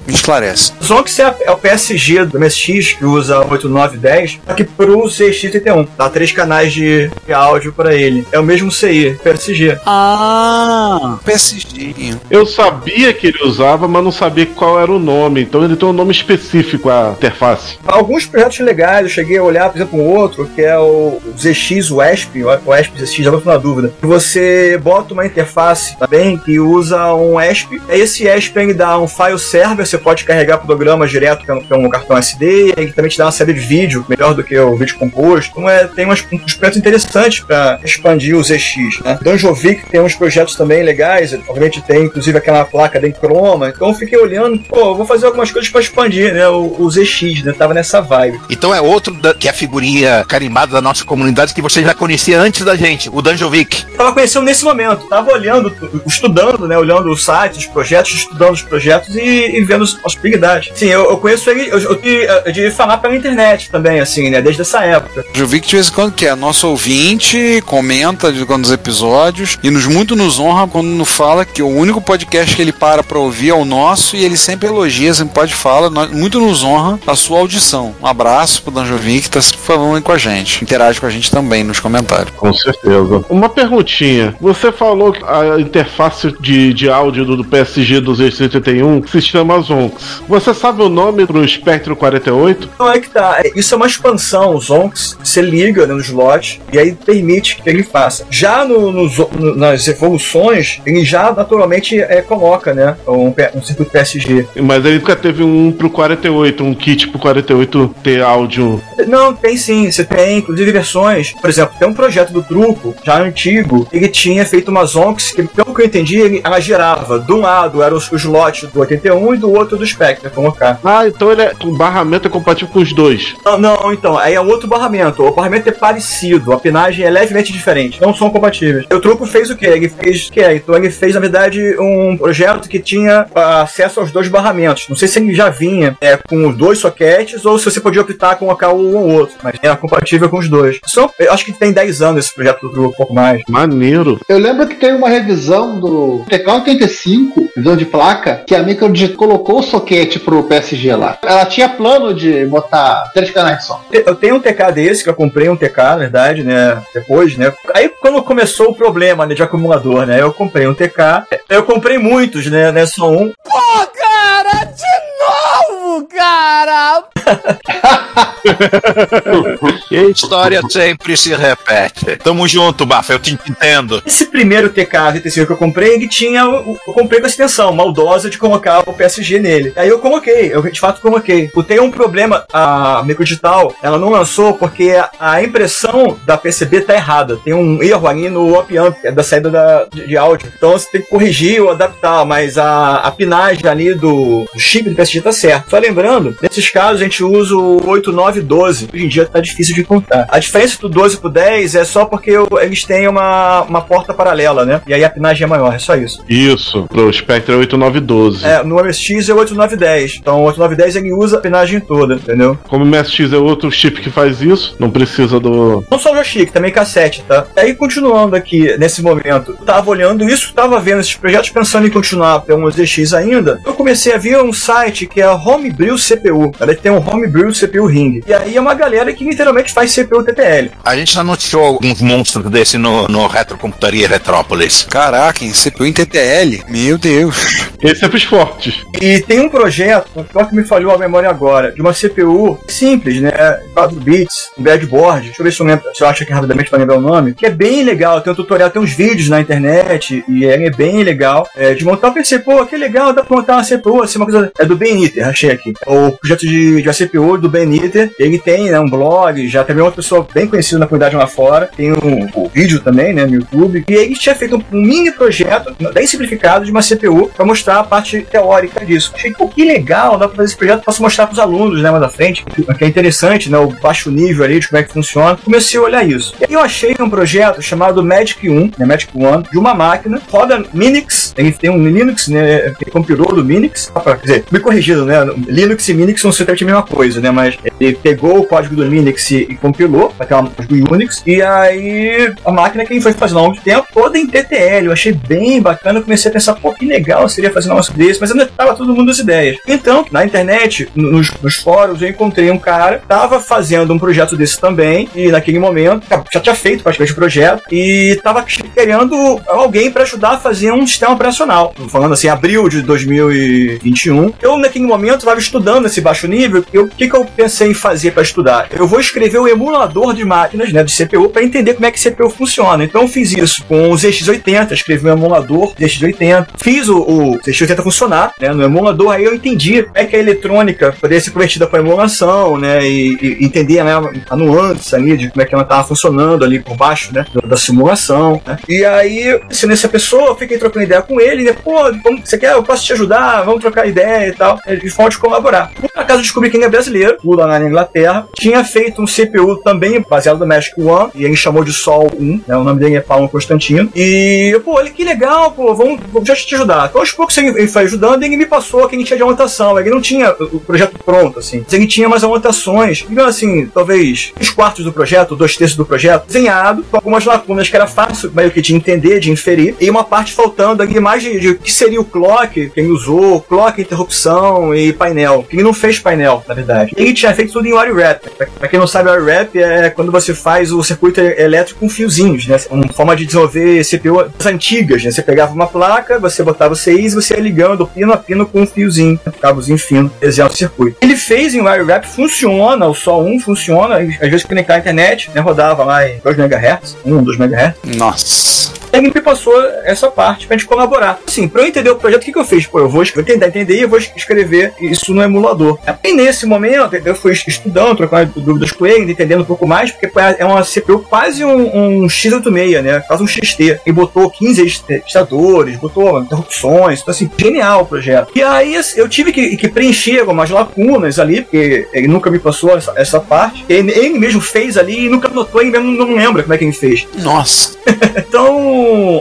Me esclarece. Zonks é, é o PSG do MSX que usa 8910, só que pro ZX81. Dá três canais de, de áudio pra ele. É o mesmo CI, PSG. Ah, PSG. Eu sabia que ele usava, mas não sabia qual era o nome. Então ele tem um nome específico, a interface. Alguns projetos legais, eu cheguei a olhar, por exemplo, um outro, que é o ZX WESP, o WESP ZX, já tô na dúvida. Que você bota uma interface também que usa um ESP, aí esse ESP ele dá um file server, você pode carregar programas direto pelo, pelo cartão SD, e também te dá uma série de vídeo, melhor do que o vídeo composto. Então é, tem umas, uns projetos interessantes para expandir o ZX, né? Danjovic tem uns projetos também legais, obviamente tem inclusive aquela placa da Chroma, então eu fiquei olhando, pô, eu vou fazer algumas coisas para expandir, né, o, o ZX, né, tava nessa vibe. Então é outro da- que é a figurinha carimbada da nossa comunidade que você já conhecia antes da gente, o Danjovic. tava conhecendo nesse momento, tava olhando, tu- estudando, né, olhando os sites, os projetos, estudando os projetos e, e vendo as possibilidades. Sim, eu, eu conheço ele, eu, eu, de, falar pela internet também, assim, né, desde essa época. Eu vi que de vez em quando que é nosso ouvinte, comenta de quando os episódios e nos muito nos honra quando nos fala que o único podcast que ele para pra ouvir é o nosso e ele sempre elogia, sempre pode falar, muito nos honra a sua audição. Um abraço pro Danjovic que tá sempre falando aí com a gente. Interage com a gente também nos comentários. Com certeza. Uma perguntinha. Você falou que a interface de, de áudio do, do PSG do Z71 se chama Zonx. Você sabe o nome pro Spectrum 48? Então é que tá, é- isso é uma expansão, o Zonks, você liga né, no slot e aí permite que ele faça. Já no, no no- nas evoluções, ele já naturalmente é, coloca, né, um, um circuito PSG. Mas ele nunca teve um pro 48, um kit pro 48 ter áudio. Não, tem sim. Você tem, inclusive, versões. Por exemplo, tem um projeto do Truco, já antigo, ele tinha feito uma Zonx que, pelo que eu entendi, ele- ela girava. De um lado era o, o slot do 81 e do outro do Spectre, colocar. Ah, então ele é, o barramento é compatível com os dois. Não, não, então, aí é outro barramento. O barramento é parecido, a pinagem é levemente diferente, não são compatíveis. O Truco fez o quê? Ele fez o quê? Então ele fez, na verdade, um projeto que tinha ah, acesso aos dois barramentos. Não sei se ele já vinha é, com os dois soquetes ou se você podia optar a colocar um ou outro, mas era compatível com os dois. São, eu acho que tem 10 anos esse projeto do Truco, um pouco mais. Maneiro. Eu lembro que teve uma revisão do TK85, revisão de placa, que a Microdigit colocou o soquete pro PSG lá. Ela tinha plano de botar três canais só. Eu tenho um TK desse, que eu comprei um TK, na verdade, né? Depois, né? Aí quando começou o problema né, de acumulador, né? Eu comprei um TK. Eu comprei muitos, né? Não é só um. Pô, cara, cara! História sempre se repete. Tamo junto, Bafa, eu te entendo. Esse primeiro TK 85 que eu comprei, ele tinha. Eu comprei com essa intenção maldosa de colocar o PSG nele. Aí eu coloquei, eu de fato coloquei. O tem um problema, a Microdigital, ela não lançou porque a- a impressão da PCB tá errada. Tem um erro ali no op-amp, que é da saída da- de, de áudio. Então você tem que corrigir ou adaptar, mas a, a pinagem ali do, do chip do PSG tá certo. Só lembrando, nesses casos a gente usa o 8912. Hoje em dia tá difícil de encontrar. A diferença do 12 pro 10 é só porque eles têm uma, uma porta paralela, né? E aí a pinagem é maior, é só isso. Isso, pro Spectrum 8912. É, no MSX é o 8910. Então o 8910 ele usa a pinagem toda, entendeu? Como o MSX é outro chip que faz isso, não precisa do. Não só o joystick, também cassete, tá? Aí continuando aqui, nesse momento, eu tava olhando isso, tava vendo esses projetos, pensando em continuar pelo ZX ainda, eu comecei a ver um site que é a Homebrew CPU. Ela tem um Homebrew CPU Ring. E aí é uma galera que literalmente faz CPU TTL. A gente já noticiou alguns monstros desse no, no Retrocomputaria Retrópolis. Caraca, em CPU em TTL? Meu Deus. Esse é pros fortes. E tem um projeto, pior que me falhou a memória agora, de uma CPU simples, né? 4 bits, um breadboard. Deixa eu ver se eu lembro, se eu acho que rapidamente vai lembrar o nome. Que é bem legal, tem um tutorial, tem uns vídeos na internet, e é bem legal. É, de montar o PC, pô, que legal, dá pra montar uma CPU, assim, uma coisa. É do Beniter, achei É O projeto de, de CPU do Ben Nitter. Ele tem né, um blog, já também uma pessoa bem conhecida na comunidade lá fora. Tem um, um vídeo também, né, no YouTube. E ele tinha feito um, um mini projeto, bem simplificado, de uma CPU para mostrar a parte teórica disso. Achei, pô, que legal, dá pra fazer esse projeto, posso mostrar pros alunos, né, mais à frente, que é interessante, né, o baixo nível ali, de como é que funciona. Comecei a olhar isso. E aí eu achei um projeto chamado Magic 1, né, Magic One, de uma máquina, roda Minix, ele tem um Linux, né, que compilou do Minix, quer dizer, me corrigido, né, Linux e Minix são a mesma coisa, né, mas ele pegou o código do Linux e, compilou, uma do Unix, e aí a máquina que ele foi fazer ao longo de tempo, toda em TTL, eu achei bem bacana, comecei a pensar, pô, que legal seria fazer um negócio desse, mas ainda estava todo mundo das ideias. Então, na internet, nos, nos fóruns, eu encontrei um cara, tava fazendo um projeto desse também, e naquele momento, já tinha feito praticamente o projeto, e tava querendo alguém para ajudar a fazer um sistema operacional. Falando assim, abril de 2021. Eu, naquele momento, estava estudando esse baixo nível, o que, que eu pensei em fazer para estudar? Eu vou escrever o emulador de máquinas, né, de CPU, para entender como é que CPU funciona. Então, eu fiz isso com o ZX80, escrevi um emulador ZX80, fiz o, o ZX80 funcionar, né, no emulador, aí eu entendi como é que a eletrônica poderia ser convertida para emulação, né, e, e entender né, a nuance ali de como é que ela estava funcionando ali por baixo, né, da simulação, né. E aí, ensinei essa pessoa, eu fiquei trocando ideia com ele, e pô, você quer, eu posso te ajudar, vamos trocar ideia e tal, de forma de colaborar. Por acaso descobri que ele é brasileiro, lá na Inglaterra, tinha feito um CPU também baseado no Magic One, e ele chamou de Sol 1, né, o nome dele é Paulo Constantino, e, pô, ele, que legal, pô, vamos, já te ajudar. Então, aos poucos ele foi ajudando, e ele me passou que ele tinha de anotação, ele não tinha o projeto pronto, assim, ele tinha mais anotações, digamos assim, talvez três quartos do projeto, dois terços do projeto, desenhado, com algumas lacunas que era fácil meio que de entender, de inferir, e uma parte faltando ali mais de, de que seria o clock, quem usou, clock, interrupção e painel. Ele não fez painel, na verdade. Ele tinha feito tudo em wire wrap. Pra quem não sabe, wire wrap é quando você faz o circuito elétrico com fiozinhos, né? Uma forma de desenvolver CPU antigas, né? Você pegava uma placa, você botava o CIs e você ia ligando pino a pino com um fiozinho, um cabozinho fino, desenhar o circuito. Ele fez em wire wrap, funciona, o Sol 1 funciona, às vezes conectar a internet, né? Rodava lá em 2 MHz, 1, 2 MHz. Nossa. Ele me passou essa parte pra gente colaborar. Assim, pra eu entender o projeto, o que, que eu fiz? Pô, eu vou tentar entender e eu vou escrever isso no emulador. E nesse momento, eu fui estudando, trocando dúvidas com ele, entendendo um pouco mais, porque é uma CPU quase um, um X86, né? Quase um XT. E botou 15 registradores, botou interrupções, então assim, genial o projeto. E aí eu tive que, que preencher algumas lacunas ali, porque ele nunca me passou essa, essa parte. Ele, ele, mesmo fez ali e nunca notou, ele mesmo não lembra como é que ele fez. Nossa. então,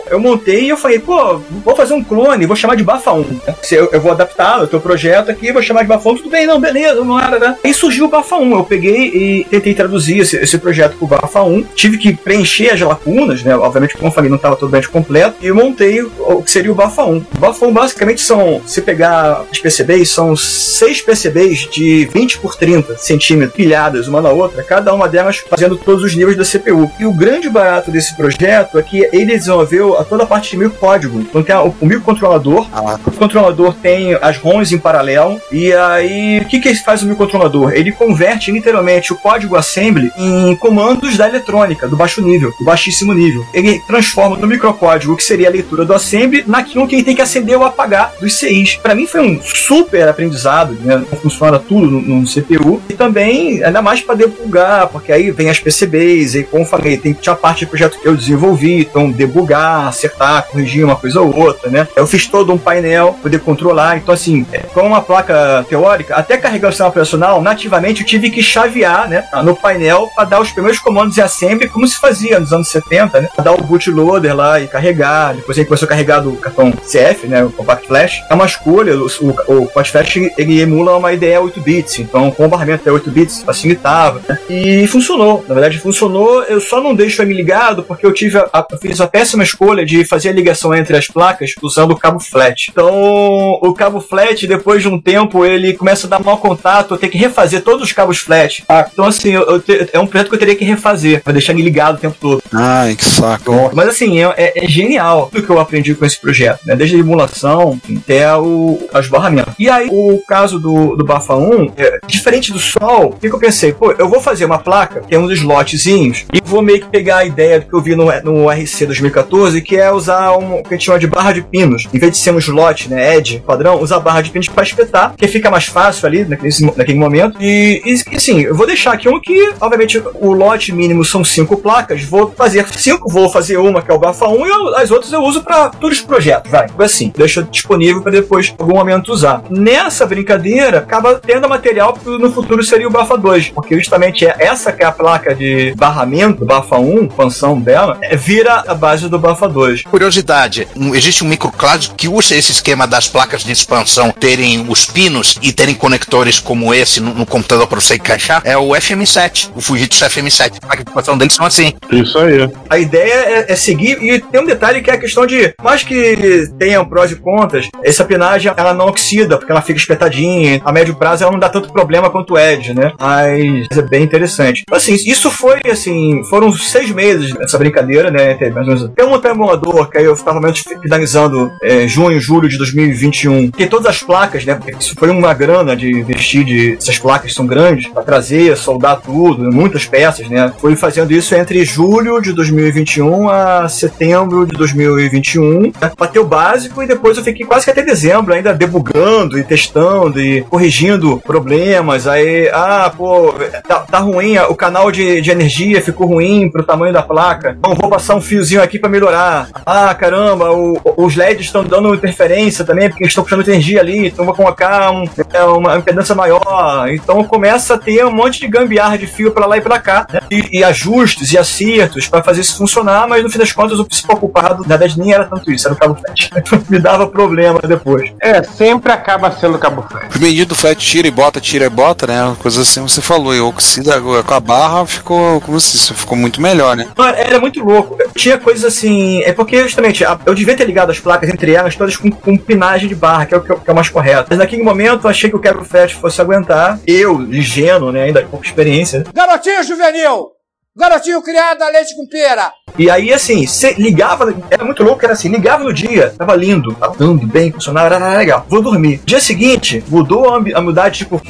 eu montei e eu falei, pô, vou fazer um clone, vou chamar de Bafa 1. Eu, eu vou adaptar o teu projeto aqui, vou chamar de Bafa 1, tudo bem, não, beleza, não era, né? Aí surgiu o Bafa 1. Eu peguei e tentei traduzir esse, esse projeto pro Bafa 1. Tive que preencher as lacunas, né? Obviamente, como eu falei, não estava totalmente completo. E montei o que seria o Bafa 1. O Bafa 1 basicamente são, se pegar os PCBs, são seis PCBs de 20 por 30 centímetros pilhadas uma na outra, cada uma delas fazendo todos os níveis da CPU. E o grande barato desse projeto é que ele desenvolveu a toda a parte de microcódigo. Então tem o, o microcontrolador, Ah, o controlador tem as ROMs em paralelo, e aí o que, que faz o microcontrolador? Ele converte literalmente o código assembly em comandos da eletrônica, do baixo nível, do baixíssimo nível. Ele transforma no microcódigo, que seria a leitura do assembly, naquilo que ele tem que acender ou apagar dos CIs. Para mim foi um super aprendizado, né? Funciona tudo no, no CPU, e também, ainda mais para debugar, porque aí vem as PCBs, e como eu falei, tem, tinha a parte do projeto que eu desenvolvi, então debugar, acertar, corrigir uma coisa ou outra, né? Eu fiz todo um painel, poder controlar, então assim, é, com uma placa teórica, até carregar o sistema operacional, nativamente eu tive que chavear, né, no painel para dar os primeiros comandos de assembly, como se fazia nos anos 70, né? Pra dar o bootloader lá e carregar, depois ele começou a carregar do cartão CF, né, o Compact Flash. É uma escolha, o, o, o Compact Flash ele emula uma IDE 8 bits, então com o barramento até 8 bits facilitava, né? E funcionou, na verdade funcionou, eu só não deixo ele ligado porque eu tive a, a, fiz a péssima escolha de fazer a ligação entre as placas usando o cabo flat. Então, o cabo flat, depois de um tempo, ele começa a dar mau contato, eu tenho que refazer todos os cabos flat. Ah, então, assim, eu, te, é um projeto que eu teria que refazer, pra deixar ele ligado o tempo todo. Ai, que saco. Mas, assim, é, é, é genial o que eu aprendi com esse projeto, né? Desde a emulação até o, as barramentos. E aí, o caso do, do Bafa 1, é, diferente do Sol, o que, que eu pensei? Pô, eu vou fazer uma placa, tem uns slotzinhos, e vou meio que pegar a ideia do que eu vi no, no RC 2014 2014, que é usar um, o que a gente chama de barra de pinos. Em vez de ser um slot, né, edge, padrão, usar barra de pinos para espetar, que fica mais fácil ali naquele, naquele momento. E, e, assim, eu vou deixar aqui um que, obviamente, o lote mínimo são cinco placas, vou fazer cinco, vou fazer uma que é o Bafa 1 e eu- as outras eu uso para todos os projetos, vai. Assim, deixa disponível para depois, em algum momento, usar. Nessa brincadeira, acaba tendo material que no futuro seria o Bafa 2, porque justamente é essa que é a placa de barramento Bafa 1, expansão dela, é, vira a base do Bafa 2. Curiosidade, um- existe um microclássico que usa esse esquema das placas de expansão terem os pinos e terem conectores como esse no, no computador para você encaixar? É o FM7, o Fujitsu FM7. A expansão deles são assim. Isso aí. A ideia é, é seguir, e tem um detalhe que é a questão de, mais que tenham prós e contras, essa pinagem ela não oxida, porque ela fica espetadinha, a médio prazo ela não dá tanto problema quanto o Edge, né? Mas é bem interessante. Assim, isso foi, assim, foram seis meses nessa brincadeira, né? Entre, mais ou menos. Tem um emulador que aí eu menos finalizando é, junho, julho de 2021. Tem todas as placas, né? Porque Isso foi uma grana de investir de essas placas são grandes, pra trazer, soldar tudo, muitas peças, né? Fui fazendo isso entre julho de 2021 a setembro de 2021, né? pra ter o básico, e depois eu fiquei quase que até dezembro ainda debugando e testando e corrigindo problemas. Aí, ah, pô, tá, tá ruim, o canal de, de energia ficou ruim pro tamanho da placa. Então vou passar um fiozinho aqui pra melhorar. Ah, caramba, o- os LEDs estão dando interferência também, porque estão puxando energia ali, então vou colocar um- é, uma impedância maior. Então começa a ter um monte de gambiarra de fio pra lá e pra cá, né? e, e ajustes e acertos pra fazer isso funcionar, mas no fim das contas o principal culpado, na verdade, nem era tanto isso, era o cabo flash. Me dava problema depois. É, sempre acaba sendo cabo flash. O medida do flat tira e bota, tira e bota, né? Uma coisa assim você falou. E oxida com a barra ficou, como se ficou muito melhor, né? Mano, Era muito louco. Tinha coisas assim. É porque, justamente, eu devia ter ligado as placas entre elas todas com, com pinagem de barra, que é o que, é o- que é o mais correto. Mas naquele momento eu achei que o quebra flash fosse aguentar. Eu, ingênuo, né? Ainda com pouca experiência. Garotinho juvenil! Garotinho criado a leite com pera! E aí, assim, você ligava, era muito louco, era assim, ligava no dia, tava lindo, tava dando bem, funcionava, era legal. Vou dormir. Dia seguinte, mudou a, a umidade, tipo.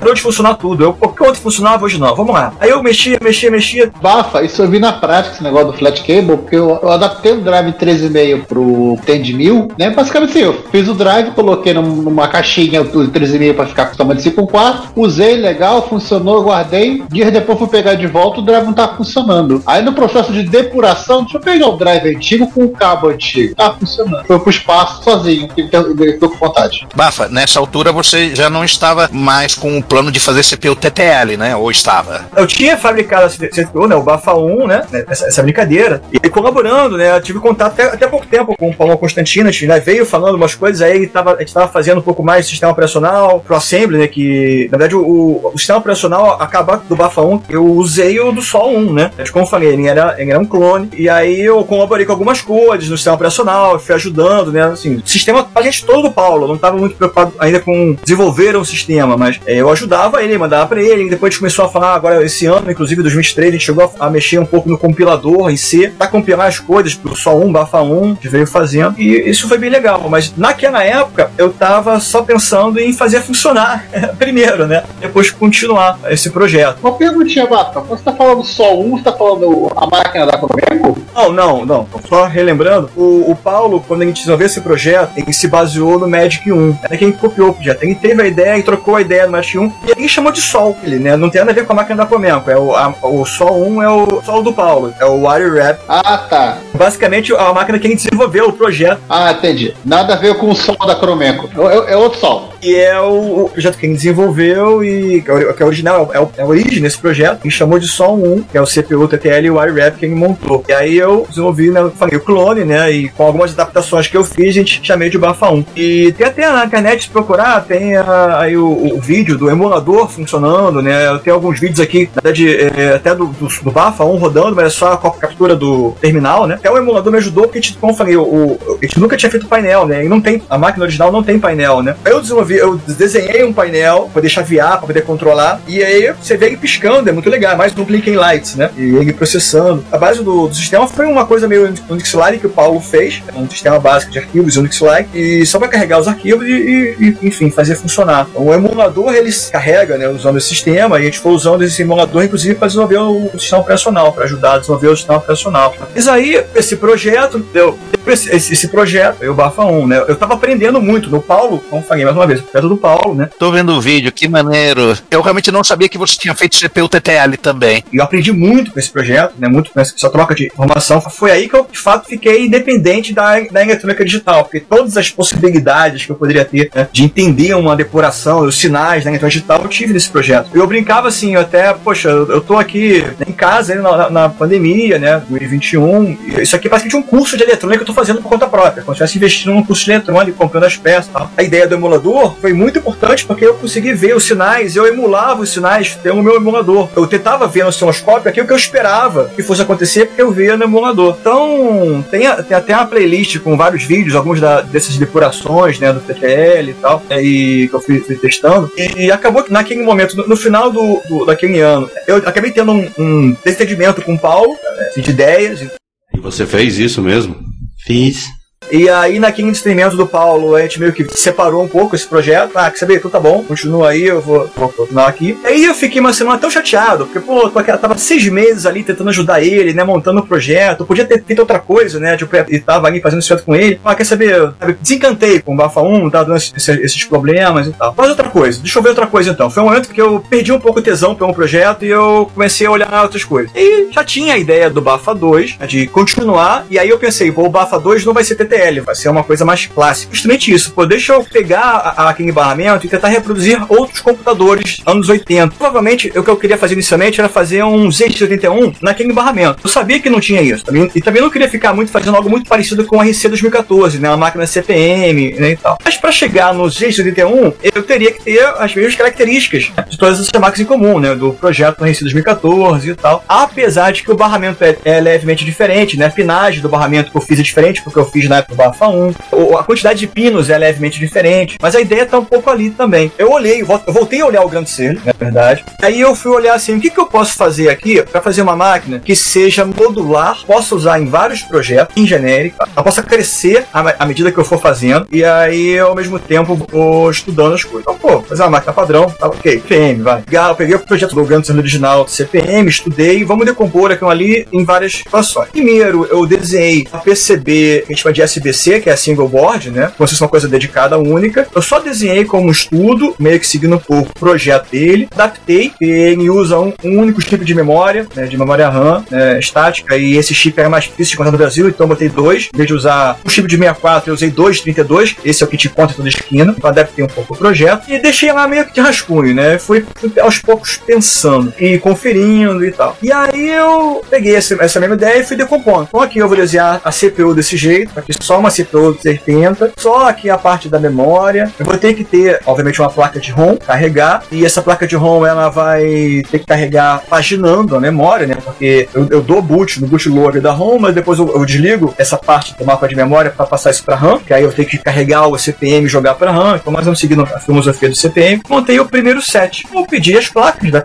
Parou de funcionar tudo. Eu, porque ontem funcionava, hoje não. Vamos lá. Aí eu mexia, mexia, mexia. Bafa, isso eu vi na prática, esse negócio do flat cable, porque eu, eu adaptei o drive 13,5 pro TEND1000, né? Basicamente assim, eu fiz o drive, coloquei num- numa caixinha o 13,5 pra ficar com o tamanho de 5.4, usei legal, funcionou, guardei. Dias depois fui pegar de volta, o drive não tava funcionando. Aí no processo de depuração, deixa eu pegar o drive antigo com o cabo antigo. Tá funcionando. Foi pro espaço sozinho, tô com vontade. Bafa, nessa altura você já não estava mais com o plano de fazer CPU TTL, né? Ou estava? Eu tinha fabricado esse CPU, né, o Bafa 1, né, essa, essa brincadeira, e colaborando, né, eu tive contato até, até pouco tempo com o Paulo Constantino, a né, veio falando umas coisas, aí ele tava, a gente tava fazendo um pouco mais de sistema operacional, pro Assembly, né, que, na verdade, o, o sistema operacional, acabar do Bafa 1, eu usei o do Sol 1, né, Mas, como eu falei, ele era, ele era um clone, e aí eu colaborei com algumas coisas no sistema operacional, fui ajudando, né, assim, o sistema, a gente todo do Paulo, não tava muito preocupado ainda com desenvolver um sistema, mas é, eu ajudava ele, mandava pra ele, e depois a gente começou a falar, agora esse ano, inclusive 2023, a gente chegou a, a mexer um pouco no compilador em C, pra compilar as coisas pro Sol 1, Bafa 1, a gente veio fazendo, e isso foi bem legal, mas naquela época eu tava só pensando em fazer funcionar primeiro, né, depois continuar esse projeto. Uma perguntinha, Bafa. Você tá falando só um, você tá falando a máquina da Comeco? Não, não, não. Só relembrando, o, o Paulo, quando a gente desenvolveu esse projeto, ele se baseou no Magic 1. É quem copiou o projeto. Ele teve a ideia e trocou a ideia do Magic 1 e ele chamou de Sol. Ele, né? Não tem nada a ver com a máquina da Comenco. É o, a- o Sol 1 é o Sol do Paulo. É o Wire Wrap. Ah, tá. Basicamente, a máquina que ele desenvolveu o projeto. Ah, entendi. Nada a ver com o sol da Cromeco. É, é- é outro sol. E é o, o projeto que ele desenvolveu e que é, é original, é, o- é a origem desse projeto. Ele chamou de Sol 1, que é o CPU, TTL e o Wire Wrap que ele montou. E aí eu desenvolvi, né, falei, o clone, né, e com algumas adaptações que eu fiz, a gente chamei de Bafa 1. E tem até na internet, se procurar, tem a- aí o, o vídeo do emulador funcionando, né, eu tenho alguns vídeos aqui, na verdade, é, até do, do, do Bafa 1 rodando, mas é só a captura do terminal, né, até o emulador me ajudou, porque, gente, como eu falei, o, o- a gente nunca tinha feito painel, né? E não tem, a máquina original não tem painel, né? Eu desenvolvi, eu desenhei um painel pra poder chavear, pra poder controlar, e aí você vê ele piscando, é muito legal, é mais um blinking lights, né? E ele processando. A base do, do sistema foi uma coisa meio Unix-like que o Paulo fez, um sistema básico de arquivos Unix-like, e só pra carregar os arquivos e, e- enfim, fazer funcionar. O emulador, ele carrega, né, usando esse sistema, e a gente foi usando esse emulador, inclusive, para desenvolver o, o sistema operacional, para ajudar a desenvolver o sistema operacional. Mas aí, esse projeto, eu, esse, esse, esse projeto, eu Bafa 1, né, eu tava aprendendo muito no Paulo, como falei mais uma vez, o projeto do Paulo, né, Tô vendo o vídeo, que maneiro. Eu realmente não sabia que você tinha feito CPU TTL também. E eu aprendi muito com esse projeto, né? Muito com essa troca de informação. Foi aí que eu, de fato, fiquei independente da, da eletrônica digital, porque todas as possibilidades que eu poderia ter né, de entender uma depuração, os sinais da eletrônica digital, eu tive nesse projeto. Eu brincava assim, eu até, poxa, eu, eu tô aqui em casa, né, na, na- na pandemia, né, 2021. e Isso aqui é basicamente um curso de eletrônica que eu tô fazendo por conta própria, como se estivesse investindo num curso de eletrônica, comprando as peças e tal. A ideia do emulador foi muito importante porque eu consegui ver os sinais, eu emulava os sinais pelo meu emulador. Eu tentava ver no osciloscópio aquilo que eu esperava que fosse acontecer porque eu via no emulador. Então, tem, a- tem até uma playlist com vários vídeos, alguns da- dessas depurações, né, do TTL e tal, é, e que eu fui, fui testando. E, acabou que naquele momento, no, no final do, do- daquele ano, eu acabei tendo um, um desentendimento com o Paulo, né, de ideias, E você fez isso mesmo? Fiz. E aí, naquele experimento do Paulo, a gente meio que separou um pouco esse projeto. Ah, quer saber? Então tá bom, continua aí, eu vou, vou continuar aqui. Aí eu fiquei uma semana tão chateado, porque, pô, eu tava seis meses ali tentando ajudar ele, né, montando o projeto. Eu podia ter feito outra coisa, né, tipo, e tava ali fazendo projeto com ele. Ah, quer saber? Sabe, desencantei com o Bafa 1, tava dando esses, esses problemas e tal. Faz outra coisa, deixa eu ver outra coisa então. Foi um momento que eu perdi um pouco o tesão pelo projeto e eu comecei a olhar outras coisas. E já tinha a ideia do Bafa 2, né, de continuar, e aí eu pensei, pô, o Bafa 2 não vai ser Vai ser uma coisa mais clássica. Justamente isso, pô, deixa eu pegar a- aquele barramento e tentar reproduzir outros computadores anos 80. Provavelmente, o que eu queria fazer inicialmente era fazer um Z81 naquele barramento. Eu sabia que não tinha isso, também- e também não queria ficar muito fazendo algo muito parecido com o RC 2014, né, uma máquina CPM, né, e tal. Mas para chegar no Z81, eu teria que ter as mesmas características de todas essas máquinas em comum, né, do projeto do RC 2014 e tal. Apesar de que o barramento é, é levemente diferente, né, a pinagem do barramento que eu fiz é diferente porque eu fiz na do Bafa 1. O- A quantidade de pinos é levemente diferente, mas a ideia tá um pouco ali também. Eu olhei, eu voltei a olhar o grande ser, na verdade. Aí eu fui olhar assim, o que, que eu posso fazer aqui para fazer uma máquina que seja modular, possa usar em vários projetos, em genérica, ela possa crescer à, me- à medida que eu for fazendo, e aí ao mesmo tempo vou estudando as coisas. Então, pô, fazer uma máquina padrão, tá ok, CPM, vai. Legal, eu peguei o projeto do grande ser original CPM, estudei, vamos decompor aquilo ali em várias situações. Primeiro, eu desenhei a PCB, que a gente chama de SBC, que é a single board, né? Como se fosse uma coisa dedicada única. Eu só desenhei como estudo, meio que seguindo o projeto dele. Adaptei, ele usa um, um único chip de memória, né, de memória RAM né, estática, e esse chip era mais difícil de encontrar no Brasil, então eu botei dois. Em vez de usar um chip de 64, eu usei dois de 32. Esse é o que te conta toda esquina. Então adaptei um pouco o projeto. E deixei lá meio que de rascunho, né? Fui, fui aos poucos pensando e conferindo e tal. E aí eu peguei essa, essa mesma ideia e fui decompondo. Então aqui eu vou desenhar a CPU desse jeito, aqui só uma CPU 70, só aqui a parte da memória. Eu vou ter que ter, obviamente, uma placa de ROM, carregar, e essa placa de ROM ela vai ter que carregar paginando a memória, né? Porque eu, eu dou boot no bootloader da ROM, mas depois eu, eu desligo essa parte do mapa de memória para passar isso para RAM, que aí eu tenho que carregar o CPM e jogar para RAM. Então, mais ou menos seguindo a filosofia do CPM, montei o primeiro set. Eu pedi as placas da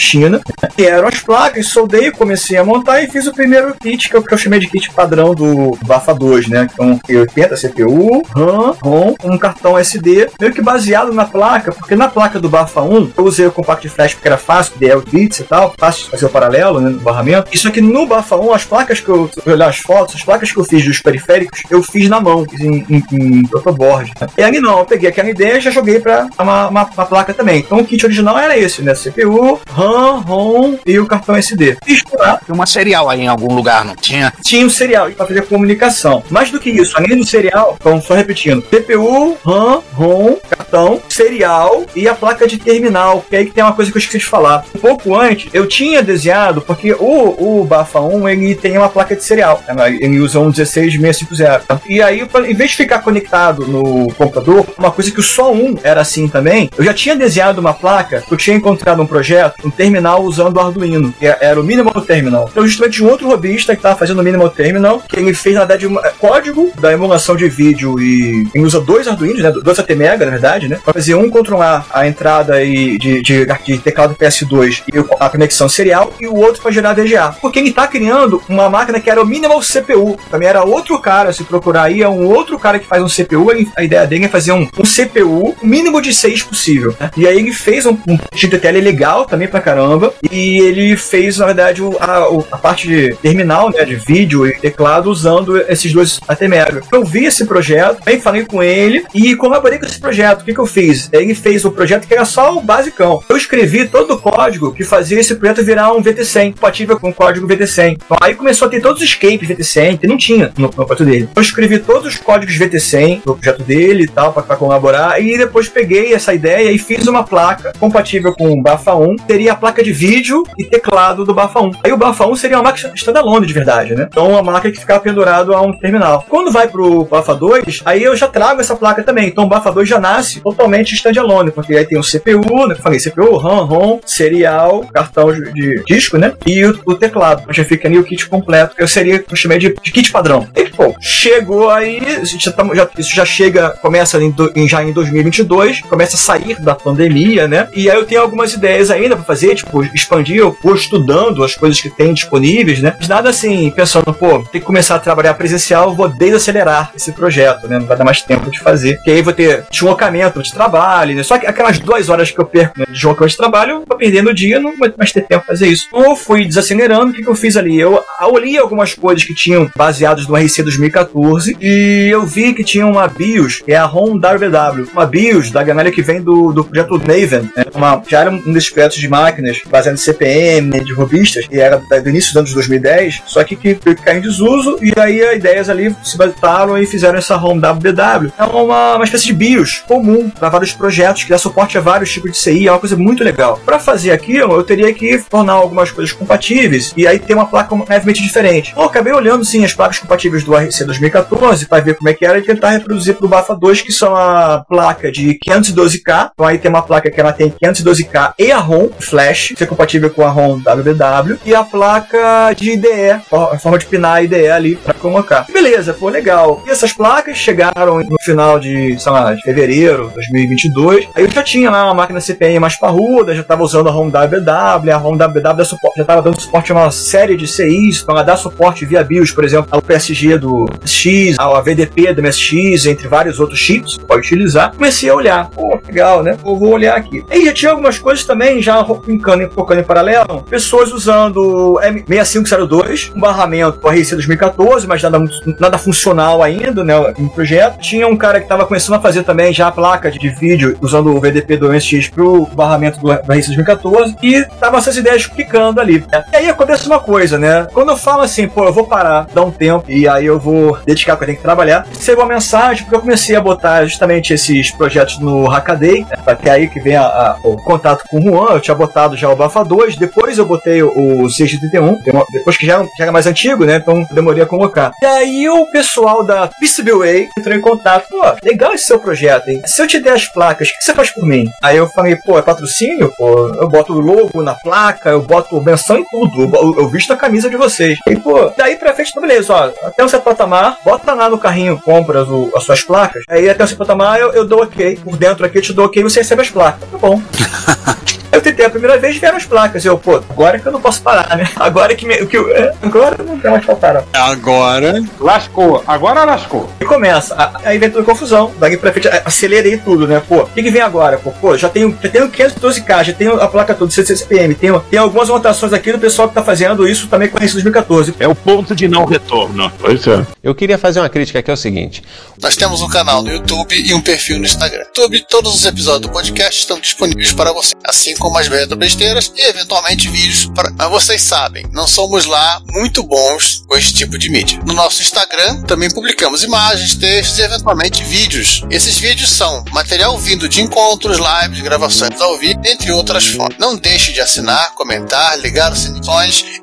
China, que eram as placas, soldei, comecei a montar e fiz o primeiro kit, que eu, que eu chamei de kit padrão do Bafa 2, né? Então, 80 CPU, RAM, ROM, um cartão SD, meio que baseado na placa, porque na placa do Bafa 1 eu usei o Compact Flash porque era fácil, DL bits e tal, fácil de fazer o paralelo, né, no barramento. Isso aqui no Bafa 1, as placas que eu, eu olhar as fotos, as placas que eu fiz dos periféricos, eu fiz na mão, fiz em, em, em protoboard. Né? E ali não, eu peguei aquela ideia e já joguei pra uma, uma, uma placa também. Então o kit original era esse, né? CPU, RAM, ROM e o cartão SD. Lá. Tem uma serial aí em algum lugar, não tinha? Tinha um serial para fazer comunicação. Mais do que isso, além do serial, então só repetindo, CPU, RAM, ROM, cartão, serial e a placa de terminal, que é aí que tem uma coisa que eu esqueci de falar. Um pouco antes, eu tinha desenhado, porque o, o Bafa 1, ele tem uma placa de serial, né? ele usa um 16650. tá? E aí, em vez de ficar conectado no computador, uma coisa que o só um era assim também, eu já tinha desenhado uma placa, eu tinha encontrado um projeto, um terminal usando o Arduino, que era o Minimal Terminal. Então, justamente um outro robista que estava fazendo o Minimal Terminal, que ele fez, na verdade, um código da emulação de vídeo e ele usa dois Arduinos, né, dois ATmega, na verdade, né, para fazer um controlar a entrada e de, de, de teclado PS2 e a conexão serial e o outro para gerar VGA. Porque ele está criando uma máquina que era o Minimal CPU. Também era outro cara, se procurar aí, é um outro cara que faz um CPU. ele- a ideia dele é fazer um, um CPU mínimo de 6 possível. né? E aí ele fez um, um TTL legal também pra caramba. E ele fez, na verdade, o- a, a parte de terminal, né, de vídeo e teclado usando esses dois ATmega. Eu vi esse projeto, bem falei com ele e colaborei com esse projeto. O que, que eu fiz? Ele fez o projeto que era só o basicão. Eu escrevi todo o código que fazia esse projeto virar um VT100, compatível com o código VT100. Então, aí começou a ter todos os escapes VT100, que não tinha no, no projeto dele. Eu escrevi todos os códigos VT100 do projeto dele e tal, para colaborar, e depois peguei essa ideia e fiz uma placa compatível com o Bafa 1, teria a placa de vídeo e teclado do Bafa 1. Aí o Bafa 1 seria uma máquina standalone de verdade, né? Então uma máquina que ficava pendurado a um terminal. Quando vai pro Bafa 2, aí eu já trago essa placa também. Então o Bafa 2 já nasce totalmente standalone, porque aí tem o CPU, né? eu falei, CPU, RAM, ROM, serial, cartão de, disco, né? E o, o teclado. Já fica ali o kit completo, que eu seria, eu chamei de, de kit padrão. E, pô, chegou aí, já já- isso já chega, começa em, em- já em 2022, começa a sair da pandemia, né? E aí eu tenho algumas ideias ainda pra fazer, tipo, expandir, eu vou estudando as coisas que tem disponíveis, né? Mas nada assim, pensando, pô, tem que começar a trabalhar presencial, eu vou desacelerar esse projeto, né? Não vai dar mais tempo de fazer. Porque aí vou ter deslocamento de trabalho, né? Só que aquelas duas horas que eu perco né, de deslocamento de trabalho, vou perdendo o dia, não vai mais ter tempo pra fazer isso. Então eu fui desacelerando, o que, que eu fiz ali? Eu, li algumas coisas que tinham baseados no RC 2014 e eu vi que tinha uma BIOS, que é a ROM WW. Uma BIOS da galera que vem do, do projeto Naven, né? Uma, já era um desses projetos de máquinas baseado em CPM, de robistas, que era do início dos anos 2010, só que que caiu em desuso e aí as ideias ali se basearam e fizeram essa ROM WW. É uma, uma espécie de BIOS comum para vários projetos que dá suporte a vários tipos de CI, é uma coisa muito legal. Para fazer aquilo, eu teria que tornar algumas coisas compatíveis e aí ter uma placa levemente diferente. Eu acabei olhando sim as placas compatíveis do RC 2014 para ver como é que era e tentar reproduzir para o Bafa 2, que são a placa de 512K. Então aí tem uma placa que ela tem 512K e a ROM Flash, que é compatível com a ROM WW, e a placa de IDE, forma de pinar IDE ali para colocar. Beleza, pô, legal. E essas placas chegaram no final de, sei lá, de fevereiro de 2022. Aí eu já tinha lá uma máquina CPM mais parruda, já estava usando a ROM WW, a dá suporte, já estava dando suporte a uma série de CIs, então ela dá suporte via BIOS, por exemplo, ao PSG do X, ao VDP do MSX, entre vários outros chips, pode utilizar. Comecei a olhar, pô, legal, né? Eu vou olhar aqui. Aí já tinha algumas coisas também, já brincando, focando em paralelo, pessoas usando M6502, um barramento com RC 2014, mas nada, muito- nada funcional ainda, né, no projeto. Tinha um cara que estava começando a fazer também já a placa de, de vídeo usando o VDP do MSX pro barramento do, RC 2014 e tava essas ideias picando ali. né? E aí acontece uma coisa, né? Quando eu falo assim, pô, eu vou parar, dar um tempo e aí eu vou dedicar porque eu tenho que trabalhar, recebo uma mensagem porque eu comecei a botar justamente esses projetos no Hackaday, né? que é aí que vem a- a- o contato com o Juan, eu tinha botado já o Bafa 2, depois eu botei o, o 631, depois que já, já era mais antigo, né? Então demorei a colocar. E aí o pessoal da PCBWay entrou em contato, pô, legal esse seu projeto, hein? Se eu te der as placas, o que você faz por mim? Aí eu falei, pô, é patrocínio? Pô, eu boto o logo na placa, eu boto menção em tudo, eu, eu visto a camisa de vocês. E, pô, daí pra frente, tá beleza, ó, até um certo patamar, bota lá no carrinho, compras o- as suas placas, aí até um certo patamar eu, eu dou ok, por dentro aqui eu te dou ok e você recebe as placas. Tá bom. Eu tentei a primeira vez vieram as placas. Eu, pô, agora que eu não posso parar, né? Agora que, me, que eu, é, agora não tem mais pra parar. Agora. Lascou, agora lascou. E começa. A- Aí vem toda a confusão. Daqui pra frente, a- acelerei tudo, né? Pô, o que, que vem agora? Pô, pô, já tenho, já tenho 512K, já tenho a placa toda, CCCPM. Tenho, tem algumas anotações aqui do pessoal que tá fazendo isso também com isso 2014. É o ponto de não retorno. Pois é. Eu queria fazer uma crítica que é o seguinte: Nós temos um canal no YouTube e um perfil no Instagram. YouTube, todos os episódios do podcast estão disponíveis para você, assim como as retro besteiras e eventualmente vídeos para. Mas vocês sabem, não somos lá muito bons com esse tipo de mídia. No nosso Instagram também publicamos imagens, textos e eventualmente vídeos. Esses vídeos são material vindo de encontros, lives, gravações ao vivo, entre outras formas. Não deixe de assinar, comentar, ligar os sininhos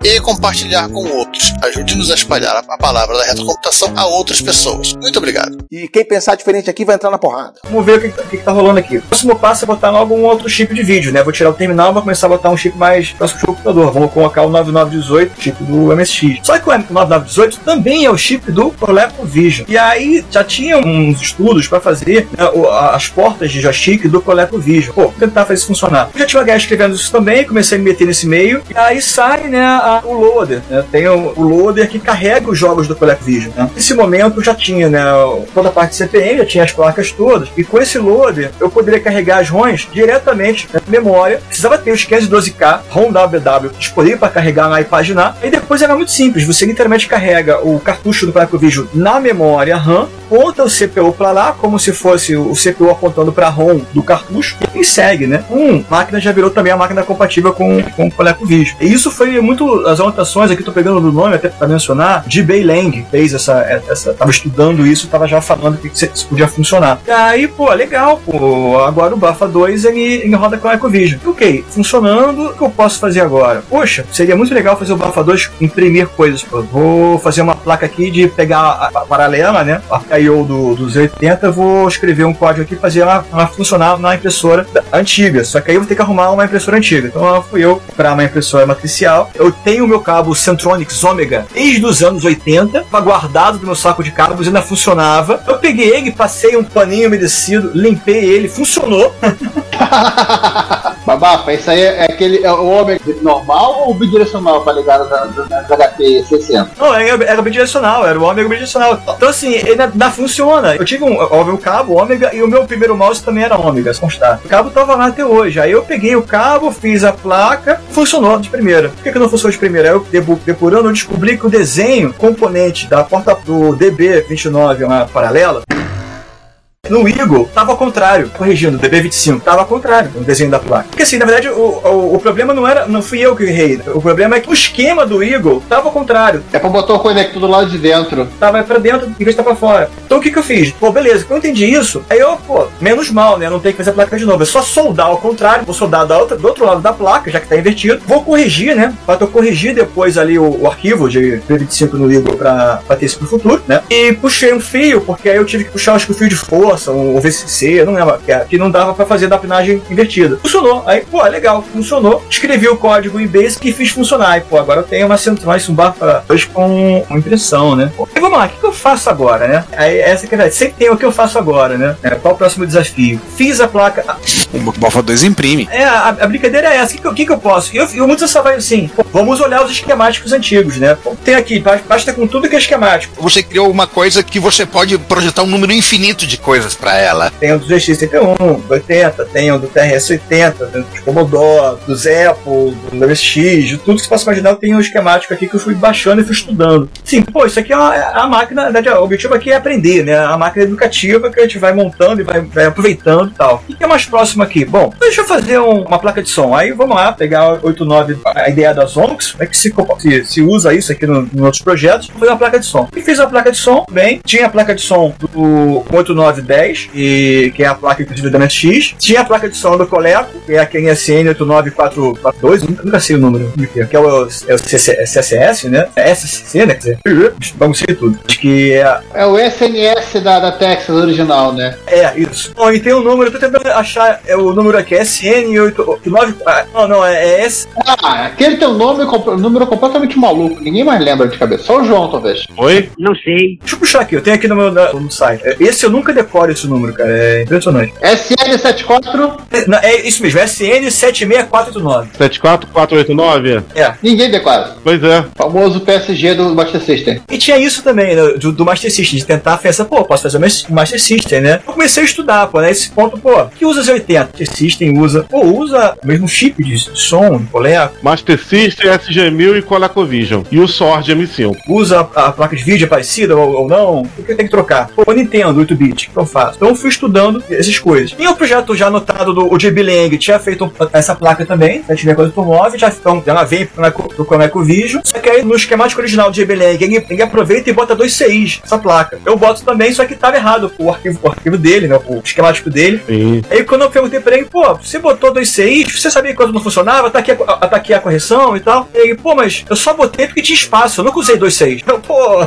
e compartilhar com outros. Ajude-nos a espalhar a palavra da retrocomputação a outras pessoas. Muito obrigado. E quem pensar diferente aqui vai entrar na porrada. Vamos ver o que, que, que tá rolando aqui. O próximo passo é botar logo um outro chip de vídeo, né? Vou tirar o terminal vou começar a botar um chip mais próximo do computador. Vamos colocar o 9918, chip do MSX. Só que o 9918 também é o chip do ColecoVision. E aí já tinha uns estudos para fazer né, as portas de joystick do ColecoVision. Pô, tentar fazer isso funcionar. Já tinha uma guerra escrevendo isso também, comecei a me meter nesse meio. E aí sai né, a, o loader. Né? Tem o, o, loader que carrega os jogos do ColecoVision. Né? Nesse momento já tinha né, toda a parte de CPM, já tinha as placas todas. E com esse loader eu poderia carregar as ROMs diretamente na memória. Precisava ter os 512K ROM WW disponível para carregar lá e paginar. E depois era muito simples. Você literalmente carrega o cartucho do ColecoVision na memória RAM, aponta o CPU para lá, como se fosse o CPU apontando para a ROM do cartucho, e segue, né? Um, máquina já virou também a máquina compatível com, com o ColecoVision. E isso foi muito as anotações aqui, tô pegando do nome até para mencionar, de Bei Lang fez essa, essa. tava estudando isso, tava já falando que isso podia funcionar. E aí, pô, legal, pô, agora o Bafa 2 ele, ele roda com o ColecoVision. Ok, funcionando, o que eu posso fazer agora? Poxa, seria muito legal fazer o Bafa 2 imprimir coisas. Pô. Vou fazer uma placa aqui de pegar a, a paralela, né? A I.O. Do, dos 80, vou escrever um código aqui e fazer ela, ela funcionar na impressora antiga. Só que aí eu vou ter que arrumar uma impressora antiga. Então fui eu para uma impressora matricial. Eu tenho o meu cabo Centronics Omega desde os anos 80, estava guardado no meu saco de cabos, ainda funcionava. Eu peguei ele, passei um paninho umedecido, limpei ele, funcionou. Babafa, isso aí é aquele é o Omega normal ou bidirecional para ligar nas HP 60? Não, era, era bidirecional, era o Omega bidirecional. Então assim, ele ainda funciona. Eu tive um, óbvio, cabo Ômega e o meu primeiro mouse também era Ômega, constar. O cabo tava lá até hoje. Aí eu peguei o cabo, fiz a placa, funcionou de primeira. Por que, que não funcionou de primeira? Aí eu depurando, eu descobri que o desenho, componente da porta do DB29, uma paralela, no Eagle, tava ao contrário, corrigindo, DB25, tava ao contrário no desenho da placa. Porque assim, na verdade, o, o, o, problema não era, não fui eu que errei. O problema é que o esquema do Eagle tava ao contrário. É pra botar o conector do lado de dentro. Tava pra dentro em vez de estar pra fora. Então o que que eu fiz? Pô, beleza, quando eu entendi isso, aí eu, pô, menos mal, né? Não tem que fazer a placa de novo. É só soldar ao contrário, vou soldar da outra, do outro lado da placa, já que tá invertido. Vou corrigir, né? Pra eu corrigir depois ali o, o arquivo de DB25 no Eagle pra, pra ter isso pro futuro, né? E puxei um fio, porque aí eu tive que puxar acho que o fio de força, o VCC, eu não lembro, que não dava para fazer da pinagem invertida. Funcionou. Aí, pô, legal, funcionou. Escrevi o código em Basic e fiz funcionar. E, pô, agora eu tenho uma central um barra com, com impressão, né? E vamos lá, o que, eu faço agora, né? Aí, essa que é verdade. Sempre tem o que eu faço agora, né? É, qual o próximo desafio? Fiz a placa. O Bafa 2 imprime. É, a, a, brincadeira é essa. O que, que, que, eu posso? Eu, eu muito vai assim, pô, vamos olhar os esquemáticos antigos, né? Pô, tem aqui, basta com tudo que é esquemático. Você criou uma coisa que você pode projetar um número infinito de coisas para ela. Tem o do GX81, do 80, tem o do TRS-80, do Commodore, dos Apple, do MSX, de tudo que você possa imaginar, tenho um esquemático aqui que eu fui baixando e fui estudando. Sim, pô, isso aqui é uma, a máquina, o objetivo aqui é aprender, né? A máquina educativa que a gente vai montando e vai, vai aproveitando e tal. O que é mais próximo aqui? Bom, deixa eu fazer um, uma placa de som. Aí vamos lá, pegar 89, a ideia das Onix, é que se, se, se usa isso aqui no, em outros projetos, fazer uma placa de som. E fiz a placa de som, bem, tinha a placa de som do 8910 e que é a placa inclusive da MSX. Tinha a placa de som do Coleco, que é a QNSN 89442, nunca sei o número, que é o, é o CSS, né? É SCC, né? Quer dizer, vamos ser tudo. Acho que é. É o SNS da, da Texas original, né? É, isso. Bom, e tem um número, eu tô tentando achar é o número aqui, SN89. Ah, não, não, é, é S. Ah, aquele tem um nome, um número completamente maluco, ninguém mais lembra de cabeça, só o João, talvez. Oi? Não sei. Deixa eu puxar aqui, eu tenho aqui no meu no site. Esse eu nunca decoro esse número, cara. É impressionante. SN74? É, é isso mesmo, SN76489. 74489? É. Ninguém decora. Pois é. Famoso PSG do Master System. E tinha isso também, né, do, do Master System, de tentar pensar, pô, posso fazer o Master System, né? Eu comecei a estudar, pô, nesse né, ponto, pô, que usa Z80? Master System usa, pô, usa o mesmo chip de som, de coleco. Master System, SG1000 e ColecoVision. E o Sword M5. Usa a, a placa de vídeo parecida ou, ou não? O que tem que trocar? Pô, Nintendo 8-bit. Então faço? Então eu fui estudando essas coisas. Tinha o projeto já anotado do JB Lang, tinha feito essa placa também, 764, já então ela vem do ColecoVision, só que aí no esquemático original do JB Lang, ele, ele aproveita e bota dois CIs essa placa. Eu boto também, só que tava errado o arquivo, o arquivo dele, né, o esquemático dele. Sim. Aí quando eu perguntei pra ele, pô, você botou dois CIs, você sabia que quando não funcionava, tá aqui, a, tá aqui a correção e tal. E ele, pô, mas eu só botei porque tinha espaço, eu nunca usei dois CIs. Eu, pô,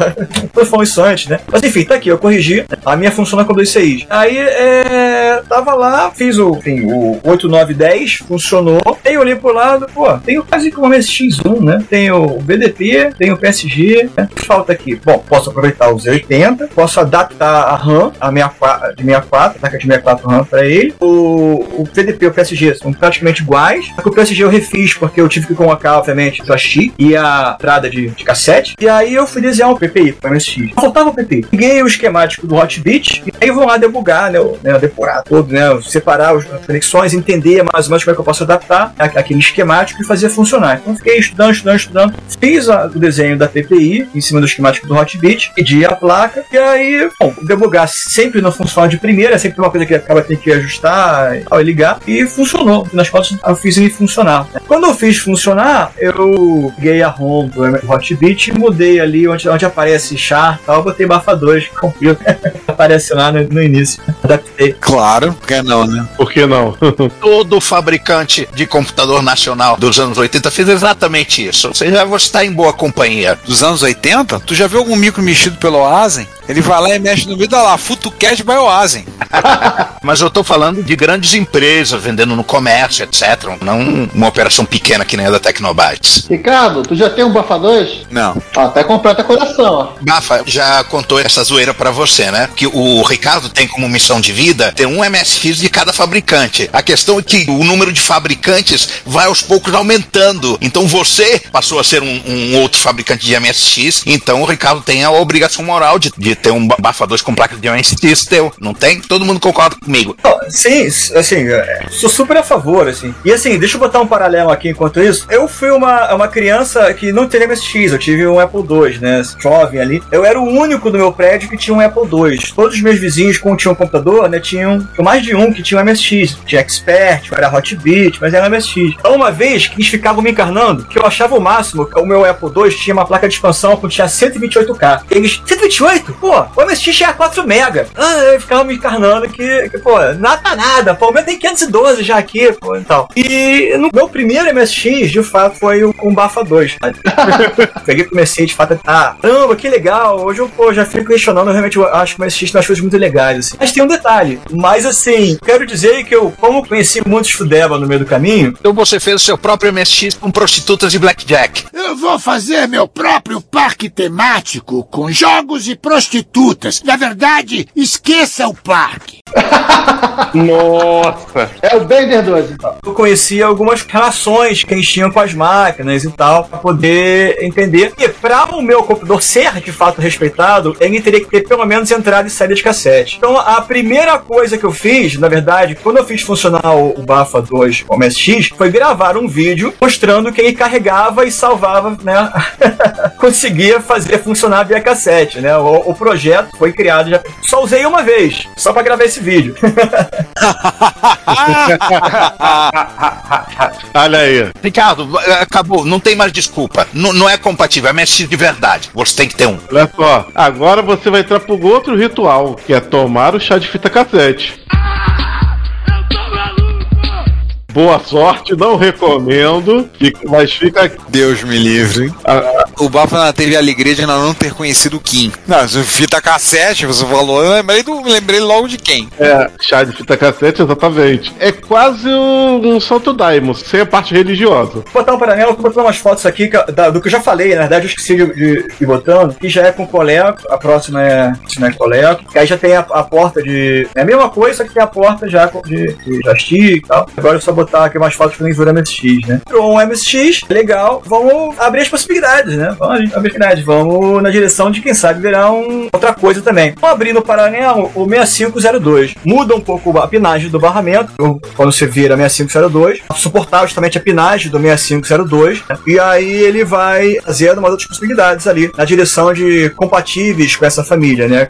eu falando isso antes, né? Mas enfim, tá aqui, eu corrigi, a minha funciona com dois CIs. Aí, é, tava lá, fiz o, enfim, o 8910, funcionou. Aí eu olhei pro lado, pô, tem quase como MSX1, né? Tem o BDP, tem o PSG, né? O que falta aqui? Bom, posso aproveitar o Z80, posso adaptar a RAM a 64, de 64, placa de 64 RAM pra ele. O, o PDP e o PSG são praticamente iguais, só que o PSG eu refiz porque eu tive que colocar, obviamente, o chip e a entrada de, de cassete. E aí eu fui desenhar um PPI para MSX. Faltava o PPI. Peguei o esquemático do Hotbit e aí vou lá debugar, né? O, né, depurar todo, né? Separar as conexões, entender mais ou menos como é que eu posso adaptar aquele esquemático e fazer funcionar. Então fiquei estudando, estudando, estudando. Fiz a, o desenho da PPI em cima do esquemático do Hotbit, pedi a placa e aí, bom, debugar sempre não funciona de primeira, é sempre uma coisa que acaba tendo que ajustar e, tal, ligar. E funcionou. Nas fotos eu fiz ele funcionar. Quando eu fiz funcionar, eu peguei a ROM do Hotbit e mudei ali onde, onde aparece char tal, botei bafadores que aparece lá no, no início. Adaptei. Claro, por que não, né? Por que não? Todo fabricante de computador nacional dos anos 80 fez exatamente isso. Você já está em boa companhia. Dos anos 80? Tu já viu algum micro mexido pelo Oasen? Ele vai lá e mexe no vídeo, olha lá, FutuCast by Oasen. Mas eu tô falando de grandes empresas vendendo no comércio, etc. Não uma operação pequena que nem a da Tecnobytes. Ricardo, tu já tem um Bafa 2? Não. Ó, até completa coração, ó. Bafa já contou essa zoeira para você, né? Que o Ricardo tem como missão de vida ter um MSX de cada fabricante. A questão é que o número de fabricantes vai aos poucos aumentando. Então você passou a ser um, um outro fabricante de MSX, então o Ricardo tem a obrigação moral de, de ter um Bafa 2 com placa de MSX teu. Não tem? Todo mundo concorda comigo. Sim, assim, sou super a favor, assim. E assim, deixa eu botar um paralelo aqui enquanto isso. Eu fui uma, uma criança que não teve MSX, eu tive um Apple II, né? Jovem ali. Eu era o único do meu prédio que tinha um Apple II. Todos os meus vizinhos, quando tinham um computador, né, tinham mais de um que tinha um MSX. Tinha Expert, era Hotbit, mas era MSX. Então, uma vez que eles ficavam me encarnando, que eu achava o máximo, que o meu Apple II tinha uma placa de expansão que tinha 128K. Eles, 128? Pô, o MSX tinha 4 mega. Ah, eu ficava me encarnando que, que pô, nada, nada. Pô, o meu tem 512 já aqui, pô, e tal. E no meu primeiro MSX, de fato, foi o com Bafa 2. Peguei comecei, de fato, a. Ah, caramba, que legal. Hoje eu pô, já fico questionando, realmente acho que o MSX tem umas coisas muito legais, assim. Mas tem um detalhe. Mas assim, quero dizer que eu, como conheci muitos Fudeba no meio do caminho. Então você fez o seu próprio MSX com prostitutas e blackjack. Eu vou fazer meu próprio parque temático com jogos e prostitutas. Na verdade, esqueça o parque. Nossa! É o Bender 2, então. Eu conhecia algumas relações que eles tinham com as máquinas e tal, para poder entender. E para o meu computador ser de fato respeitado, ele teria que ter pelo menos entrada e saída de cassete. Então a primeira coisa que eu fiz, na verdade, quando eu fiz funcionar o, Bafa 2 o MSX, foi gravar um vídeo mostrando que ele carregava e salvava, né? conseguia fazer funcionar via cassete, né? O, o projeto foi criado já. Só usei uma vez, só para gravar esse vídeo. Olha aí. Ricardo, acabou, não tem mais desculpa. N não é compatível, é MSX de verdade. Você tem que ter um. Olha só, agora você vai entrar pro outro ritual, que é tomar o chá de fita cassete. Boa sorte, não recomendo. Mas fica aqui. Deus me livre. Ah, o Bafa teve a alegria de ainda não ter conhecido o Kim. Não, fita cassete, você falou, eu lembrei, do, lembrei logo de quem. É, chá de fita cassete, exatamente. É quase um, um Santo Daimon, sem a parte religiosa. Vou botar um paralelo, vou botar umas fotos aqui que, da, do que eu já falei, na verdade eu esqueci de, de, de botando, que já é com coleco, a próxima é, não é coleco, que aí já tem a, a, porta de. É a mesma coisa, só que tem a porta já de, de e tal. Agora é só botar aqui umas fotos que nem vira MSX, né? Entrou um MSX, legal, vamos abrir as possibilidades, né? Né? Vamos, habilidade, vamos na direção de quem sabe virar um, outra coisa também. Vamos abrir no paralelo o 6502. Muda um pouco a pinagem do barramento, quando você vira 6502, suportar justamente a pinagem do 6502, né? e aí ele vai fazendo umas outras possibilidades ali, na direção de compatíveis com essa família, né?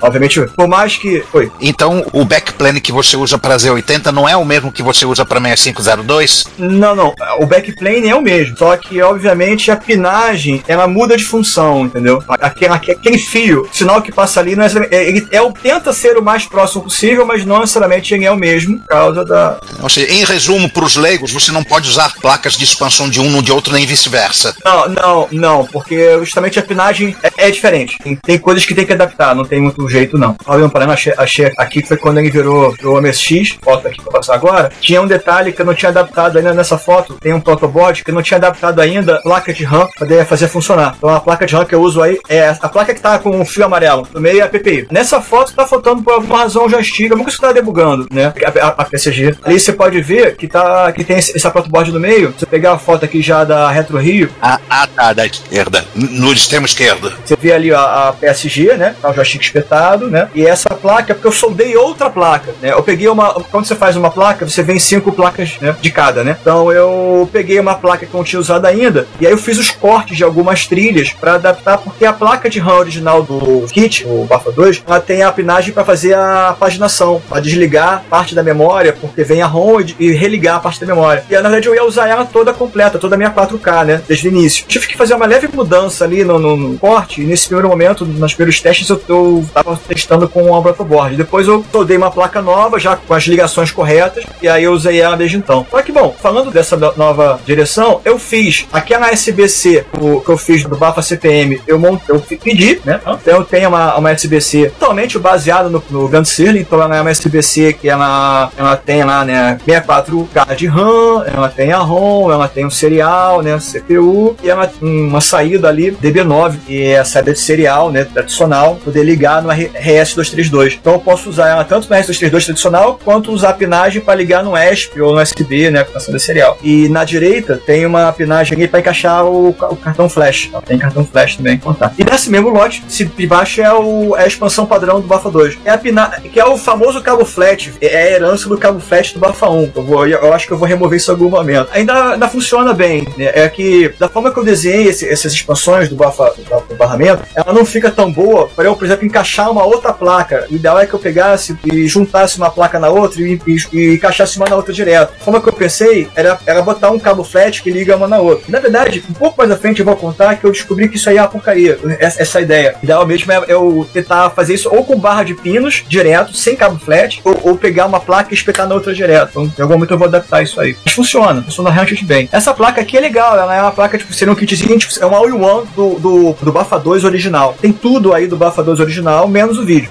Obviamente, por mais que. Oi. Então, o backplane que você usa para Z80 não é o mesmo que você usa para 6502? Não, não. O backplane é o mesmo. Só que, obviamente, a pinagem ela muda de função, entendeu? Aquele, aquele fio, o sinal que passa ali, não é, ele é, tenta ser o mais próximo possível, mas não necessariamente ele é o mesmo, por causa da. Ou seja, em resumo, para os leigos, você não pode usar placas de expansão de um no de outro, nem vice-versa. Não, não, não, porque justamente a pinagem é, é diferente. Tem, tem, coisas que tem que adaptar, não tem muito jeito, não. Olha um parâmetro, achei, achei aqui que foi quando ele virou o MSX, foto aqui pra passar agora. Tinha um detalhe que eu não tinha adaptado ainda nessa foto. Tem um protoboard que eu não tinha adaptado ainda placa de RAM para poder fazer funcionar. Então a placa de RAM que eu uso aí é a placa que tá com o fio amarelo. No meio é a PPI. Nessa foto tá faltando por alguma razão joystick. Nunca você tá debugando, né? A, a, a PCG. Ali você pode ver que tá que tem esse protoboard no meio. Se você pegar a foto aqui já da Retro Rio. Ah, ah tá, da esquerda. No extremo esquerdo. Você vê ali a, a PSG, né? Tá o joystick espetado, né? E essa placa, porque eu soldei outra placa, né? Eu peguei uma. Quando você faz uma placa, você vem cinco placas né, de cada, né? Então eu peguei uma placa que eu não tinha usado ainda, e aí eu fiz os cortes de algumas trilhas para adaptar, porque a placa de RAM original do kit, o Bafa 2, ela tem a pinagem para fazer a paginação, para desligar parte da memória, porque vem a ROM e, religar a parte da memória. E na verdade eu ia usar ela toda completa, toda a minha 4K, né? Desde o início. Tive que fazer uma leve mudança ali no, no, no corte, e nesse primeiro momento, nos primeiros testes, eu, eu tava testando com o protoboard. Depois eu soldei uma placa nova, já com as ligações corretas, e aí eu usei ela desde então. Só que, bom, falando dessa nova direção, eu fiz aquela SBC o, que eu fiz do Bafa CPM, eu, montei, eu pedi, né? Então eu tenho uma, uma SBC totalmente baseada no, no Gun Sirling, então ela é uma SBC que ela, ela tem lá, né, 64K de RAM, ela tem a ROM, ela tem um serial, né, CPU, e ela tem uma saída ali DB9, e é a saída de serial, né, tradicional, poder ligar no RS232. Então eu posso usar ela tanto no RS232 tradicional, quanto usar a pinagem para ligar no ESP ou no USB, né, com a serial. E na direita tem uma pinagem aqui para encaixar o, o, cartão flash. Tem cartão flash também contar. E nesse mesmo lote, se baixo é, o, é a expansão padrão do Bafa 2. É a pina, que é o famoso cabo flat, é a herança do cabo flat do Bafa 1. Eu, vou, eu acho que eu vou remover isso em algum momento. Ainda, ainda funciona bem. Né? É que, da forma que eu desenhei esse, essas expansões do, bafa, do barramento, ela não fica tão boa para eu, por exemplo, encaixar uma outra placa. O ideal é que eu pegasse e juntasse uma placa na outra e, e, e encaixasse uma na outra direto. A forma que eu pensei era, era botar um cabo flat que liga uma na outra. Na verdade, um pouco mais à frente eu vou contar que eu descobri que isso aí é uma porcaria, essa, essa ideia. O ideal mesmo é eu tentar fazer isso ou com barra de pinos direto, sem cabo flat, ou, ou pegar uma placa e espetar na outra direto. Então, em algum momento eu vou adaptar isso aí. Mas funciona, funciona realmente bem. Essa placa aqui é legal, ela é uma placa, tipo, seria um kitzinho, tipo, é uma all-in-one do, do, do Bafa 2 original. Tem tudo aí do Bafa 2 original, menos o vídeo.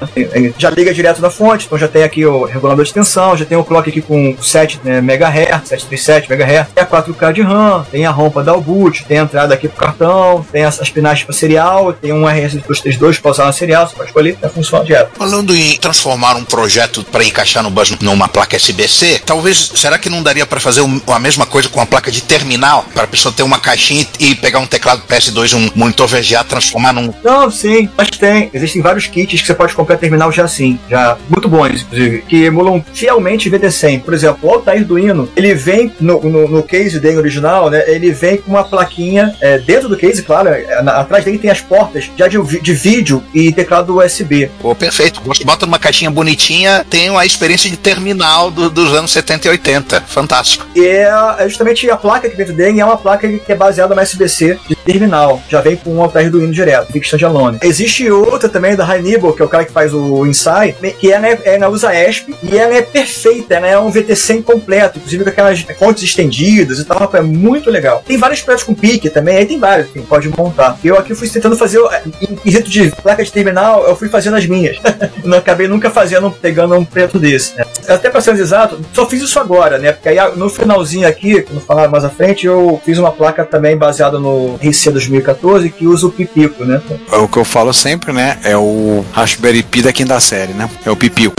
Já liga direto da fonte, então já tem aqui o regulador de extensão, já tem o clock aqui com 7 né, MHz, 737 MHz, tem a 4K de RAM, tem a ROM para dar o boot, tem a entrada aqui pro cartão, tem as, as para serial, tem um RS232 para usar na serial, você pode escolher, já funciona direto. Falando em transformar um projeto para encaixar no bus numa placa SBC, talvez, será que não daria para fazer um, a mesma coisa com a placa de terminal, para a pessoa ter uma caixinha e pegar um teclado PS2, um monitor VGA, transformar num... Não, sim, mas tem. Existem vários kits que você pode comprar terminal já assim, já muito bons, inclusive, que emulam fielmente VT100. Por exemplo, o Altair do Hino, ele vem no, no, no case dele original, né? Ele vem com uma plaquinha é, dentro do case, claro, é, atrás dele tem as portas já de, de vídeo e teclado USB. Pô, perfeito. Bota numa caixinha bonitinha, tem uma experiência de terminal do, dos anos 70 e 80. Fantástico. E é, é justamente a placa que dentro dele é uma placa que é baseada no SBC de terminal. Já vem com um Altair do Hino direto, fica standalone. Existe outra também da Hannibal, que é o cara que faz o Inside, que ela, é, ela usa ESP e ela é perfeita, ela é um VT100 completo, inclusive com aquelas fontes estendidas e tal, é muito legal. Tem vários projetos com pique também, aí tem vários que pode montar. Eu aqui fui tentando fazer, em quesito de placa de terminal, eu fui fazendo as minhas. não acabei nunca fazendo, pegando um preto desse. Né? Até pra ser exato, só fiz isso agora, né? Porque aí no finalzinho aqui, quando falar mais à frente, eu fiz uma placa também baseada no RC 2014 que usa o Pipico, né? É o que eu falo sempre, né? É o Raspberry Pi da quinta série, né? É o Pipico.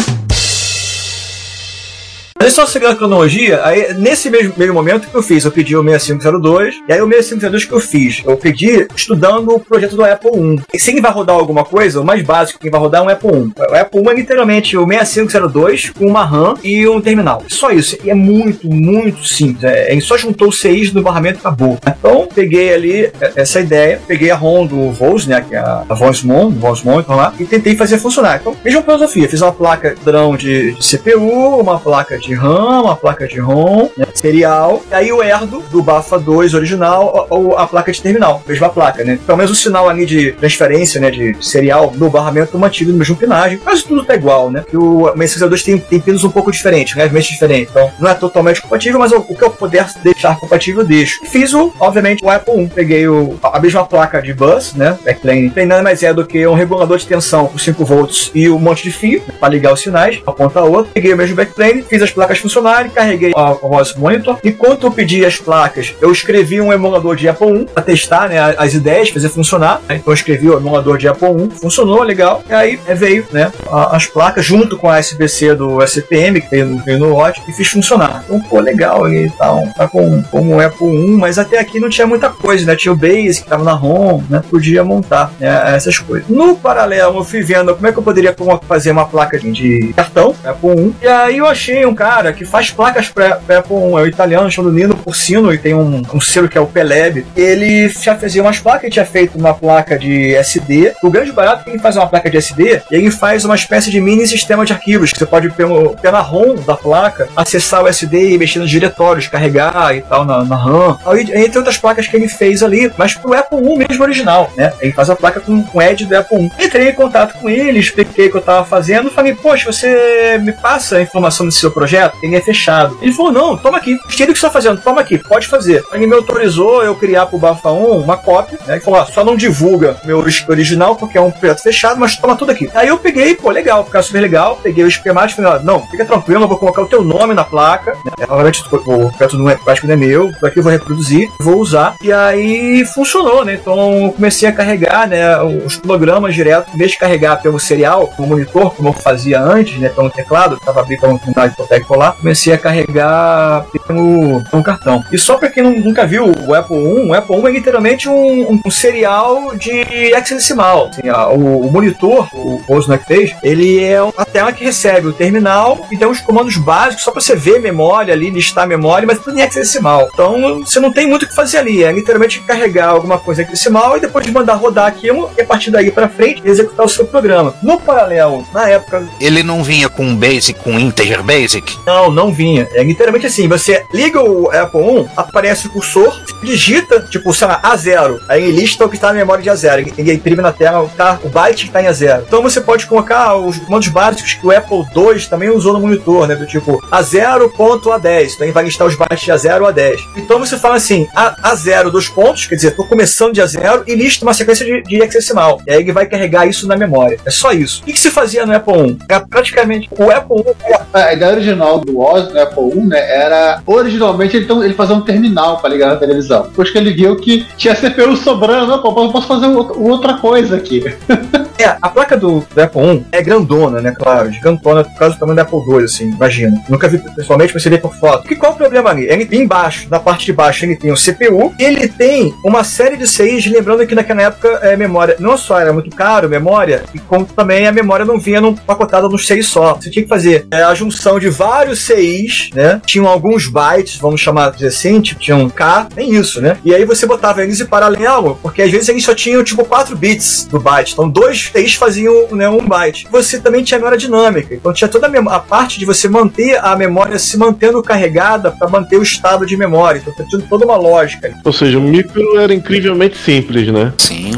Mas só seguindo a cronologia, aí nesse mesmo, mesmo momento que eu fiz, eu pedi o 6502, e aí o 6502 que eu fiz, eu pedi estudando o projeto do Apple I. E se ele vai rodar alguma coisa, o mais básico que vai rodar é um Apple I. O Apple I é literalmente o 6502 com uma RAM e um terminal. Só isso. E é muito, muito simples. É, ele só juntou os CIs do barramento e acabou. Então, peguei ali essa ideia, peguei a ROM do Vols, né, que é a, Voicemon, Voice Monitor lá, e tentei fazer funcionar. Então, mesma filosofia. Fiz uma placa padrão de, de CPU, uma placa de RAM, uma placa de ROM, né, serial, e aí o Erdo do Bafa 2 original, ou a placa de terminal, mesma placa, né? Pelo menos o sinal ali de transferência, né, de serial no barramento mantido no mesmo pinagem, mas tudo tá igual, né? Que o 662 tem, tem pinos um pouco diferentes, levemente diferentes, então não é totalmente compatível, mas o, o que eu puder deixar compatível, eu deixo. Fiz o, obviamente, o Apple 1. Peguei o, a mesma placa de bus, né, backplane, tem nada mais é do que um regulador de tensão por 5 volts e um monte de fio né, para ligar os sinais, uma ponta a outra. Peguei o mesmo backplane, fiz as placas funcionarem, carreguei o voice monitor. Enquanto eu pedi as placas, eu escrevi um emulador de Apple 1 para testar né, as ideias, fazer funcionar. Né? Então eu escrevi o emulador de Apple 1, funcionou legal. E aí é, veio né, as placas junto com a SBC do SPM, que veio, no lote, e fiz funcionar. Então, pô, legal e tal. Tá com, com o Apple 1, mas até aqui não tinha muita coisa, né? Tinha o Basic que tava na ROM, né? Podia montar né, essas coisas. No paralelo, eu fui vendo como é que eu poderia fazer uma placa de cartão, Apple 1. E aí eu achei um cara que faz placas para 1, é o italiano, chamado Nino Porcino, e tem um, um selo que é o Peleb. Ele já fazia umas placas, tinha feito uma placa de SD. O grande barato é que ele faz uma placa de SD e ele faz uma espécie de mini sistema de arquivos, que você pode, pelo, pela ROM da placa, acessar o SD e mexer nos diretórios, carregar e tal na, na RAM. Entre outras placas que ele fez ali, mas pro Apple 1 mesmo original, né? Ele faz a placa com, com Edge do Apple 1. Entrei em contato com ele, expliquei o que eu tava fazendo, falei, poxa, você me passa a informação desse seu projeto? Ele é fechado. Ele falou, não, toma aqui, gostei do que você tá fazendo, toma aqui, pode fazer. Ele me autorizou eu criar pro Bafa 1 uma cópia, né? Ele falou, ó, só não divulga meu original porque é um projeto fechado, mas toma tudo aqui. Aí eu peguei, pô, legal, ficava super legal, peguei o esquemático e falei, ó, não, fica tranquilo, eu vou colocar o teu nome na placa, né? Obviamente o projeto não é, prático não é meu, daqui eu vou reproduzir, vou usar. E aí funcionou, né? Então comecei a carregar, né, os programas direto, em vez de carregar pelo serial, pelo monitor, como eu fazia antes, né, pelo teclado, tava abrindo pelo terminal hipotético lá, comecei a carregar pelo, pelo cartão. E só para quem nunca viu o Apple 1, o Apple 1 é literalmente um, um, um serial de hexadecimal. Assim, a, o, o, monitor, o que fez, ele é uma tela que recebe o terminal e tem uns comandos básicos só para você ver memória ali, listar memória, mas tudo em hexadecimal. Então você não tem muito o que fazer ali, é literalmente carregar alguma coisa hexadecimal e depois mandar rodar aquilo e a partir daí para frente executar o seu programa. No paralelo, na época. Ele não vinha com Basic, com Integer Basic? Não, não vinha. É literalmente assim: você liga o Apple 1, aparece o cursor, digita, tipo, sei lá, A0. Aí ele lista o que está na memória de A0. Ele imprime na tela tá, o byte que está em A0. Então você pode colocar os comandos básicos que o Apple 2 também usou no monitor, né? Do tipo A0.A10. Então ele vai listar os bytes de A0 a 10. Então você fala assim: A, A0 dos pontos, quer dizer, estou começando de A0 e lista uma sequência de, de hexadecimal. E aí ele vai carregar isso na memória. É só isso. O que, que se fazia no Apple 1? É praticamente o Apple 1. A ideia original do Oz no Apple 1, né, era originalmente ele, ele fazia um terminal para ligar na televisão. Depois que ele viu que tinha CPU sobrando, eu posso fazer outra coisa aqui. É, a placa do, do, Apple 1 é grandona, né? Claro, gigantona por causa do tamanho do Apple 2, assim, imagina. Nunca vi pessoalmente, mas vê por foto. Que qual o problema ali? Ele embaixo, na parte de baixo, ele tem o CPU, ele tem uma série de CIs, lembrando que naquela época é, memória não só era muito caro, memória, e como também a memória não vinha num pacotada nos CIs só. Você tinha que fazer é, a junção de vários CIs, né? Tinham alguns bytes, vamos chamar assim, tipo, tinha um K, nem isso, né? E aí você botava eles em paralelo, porque às vezes eles só tinham tipo 4 bits do byte. Então dois CIs faziam né, um byte. Você também tinha memória dinâmica, então tinha toda a, a parte de você manter a memória se mantendo carregada para manter o estado de memória. Então tinha toda uma lógica. Ou seja, o micro era incrivelmente simples, né? Sim.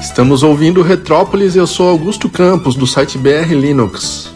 Estamos ouvindo Retrópolis e eu sou Augusto Campos, do site BR Linux.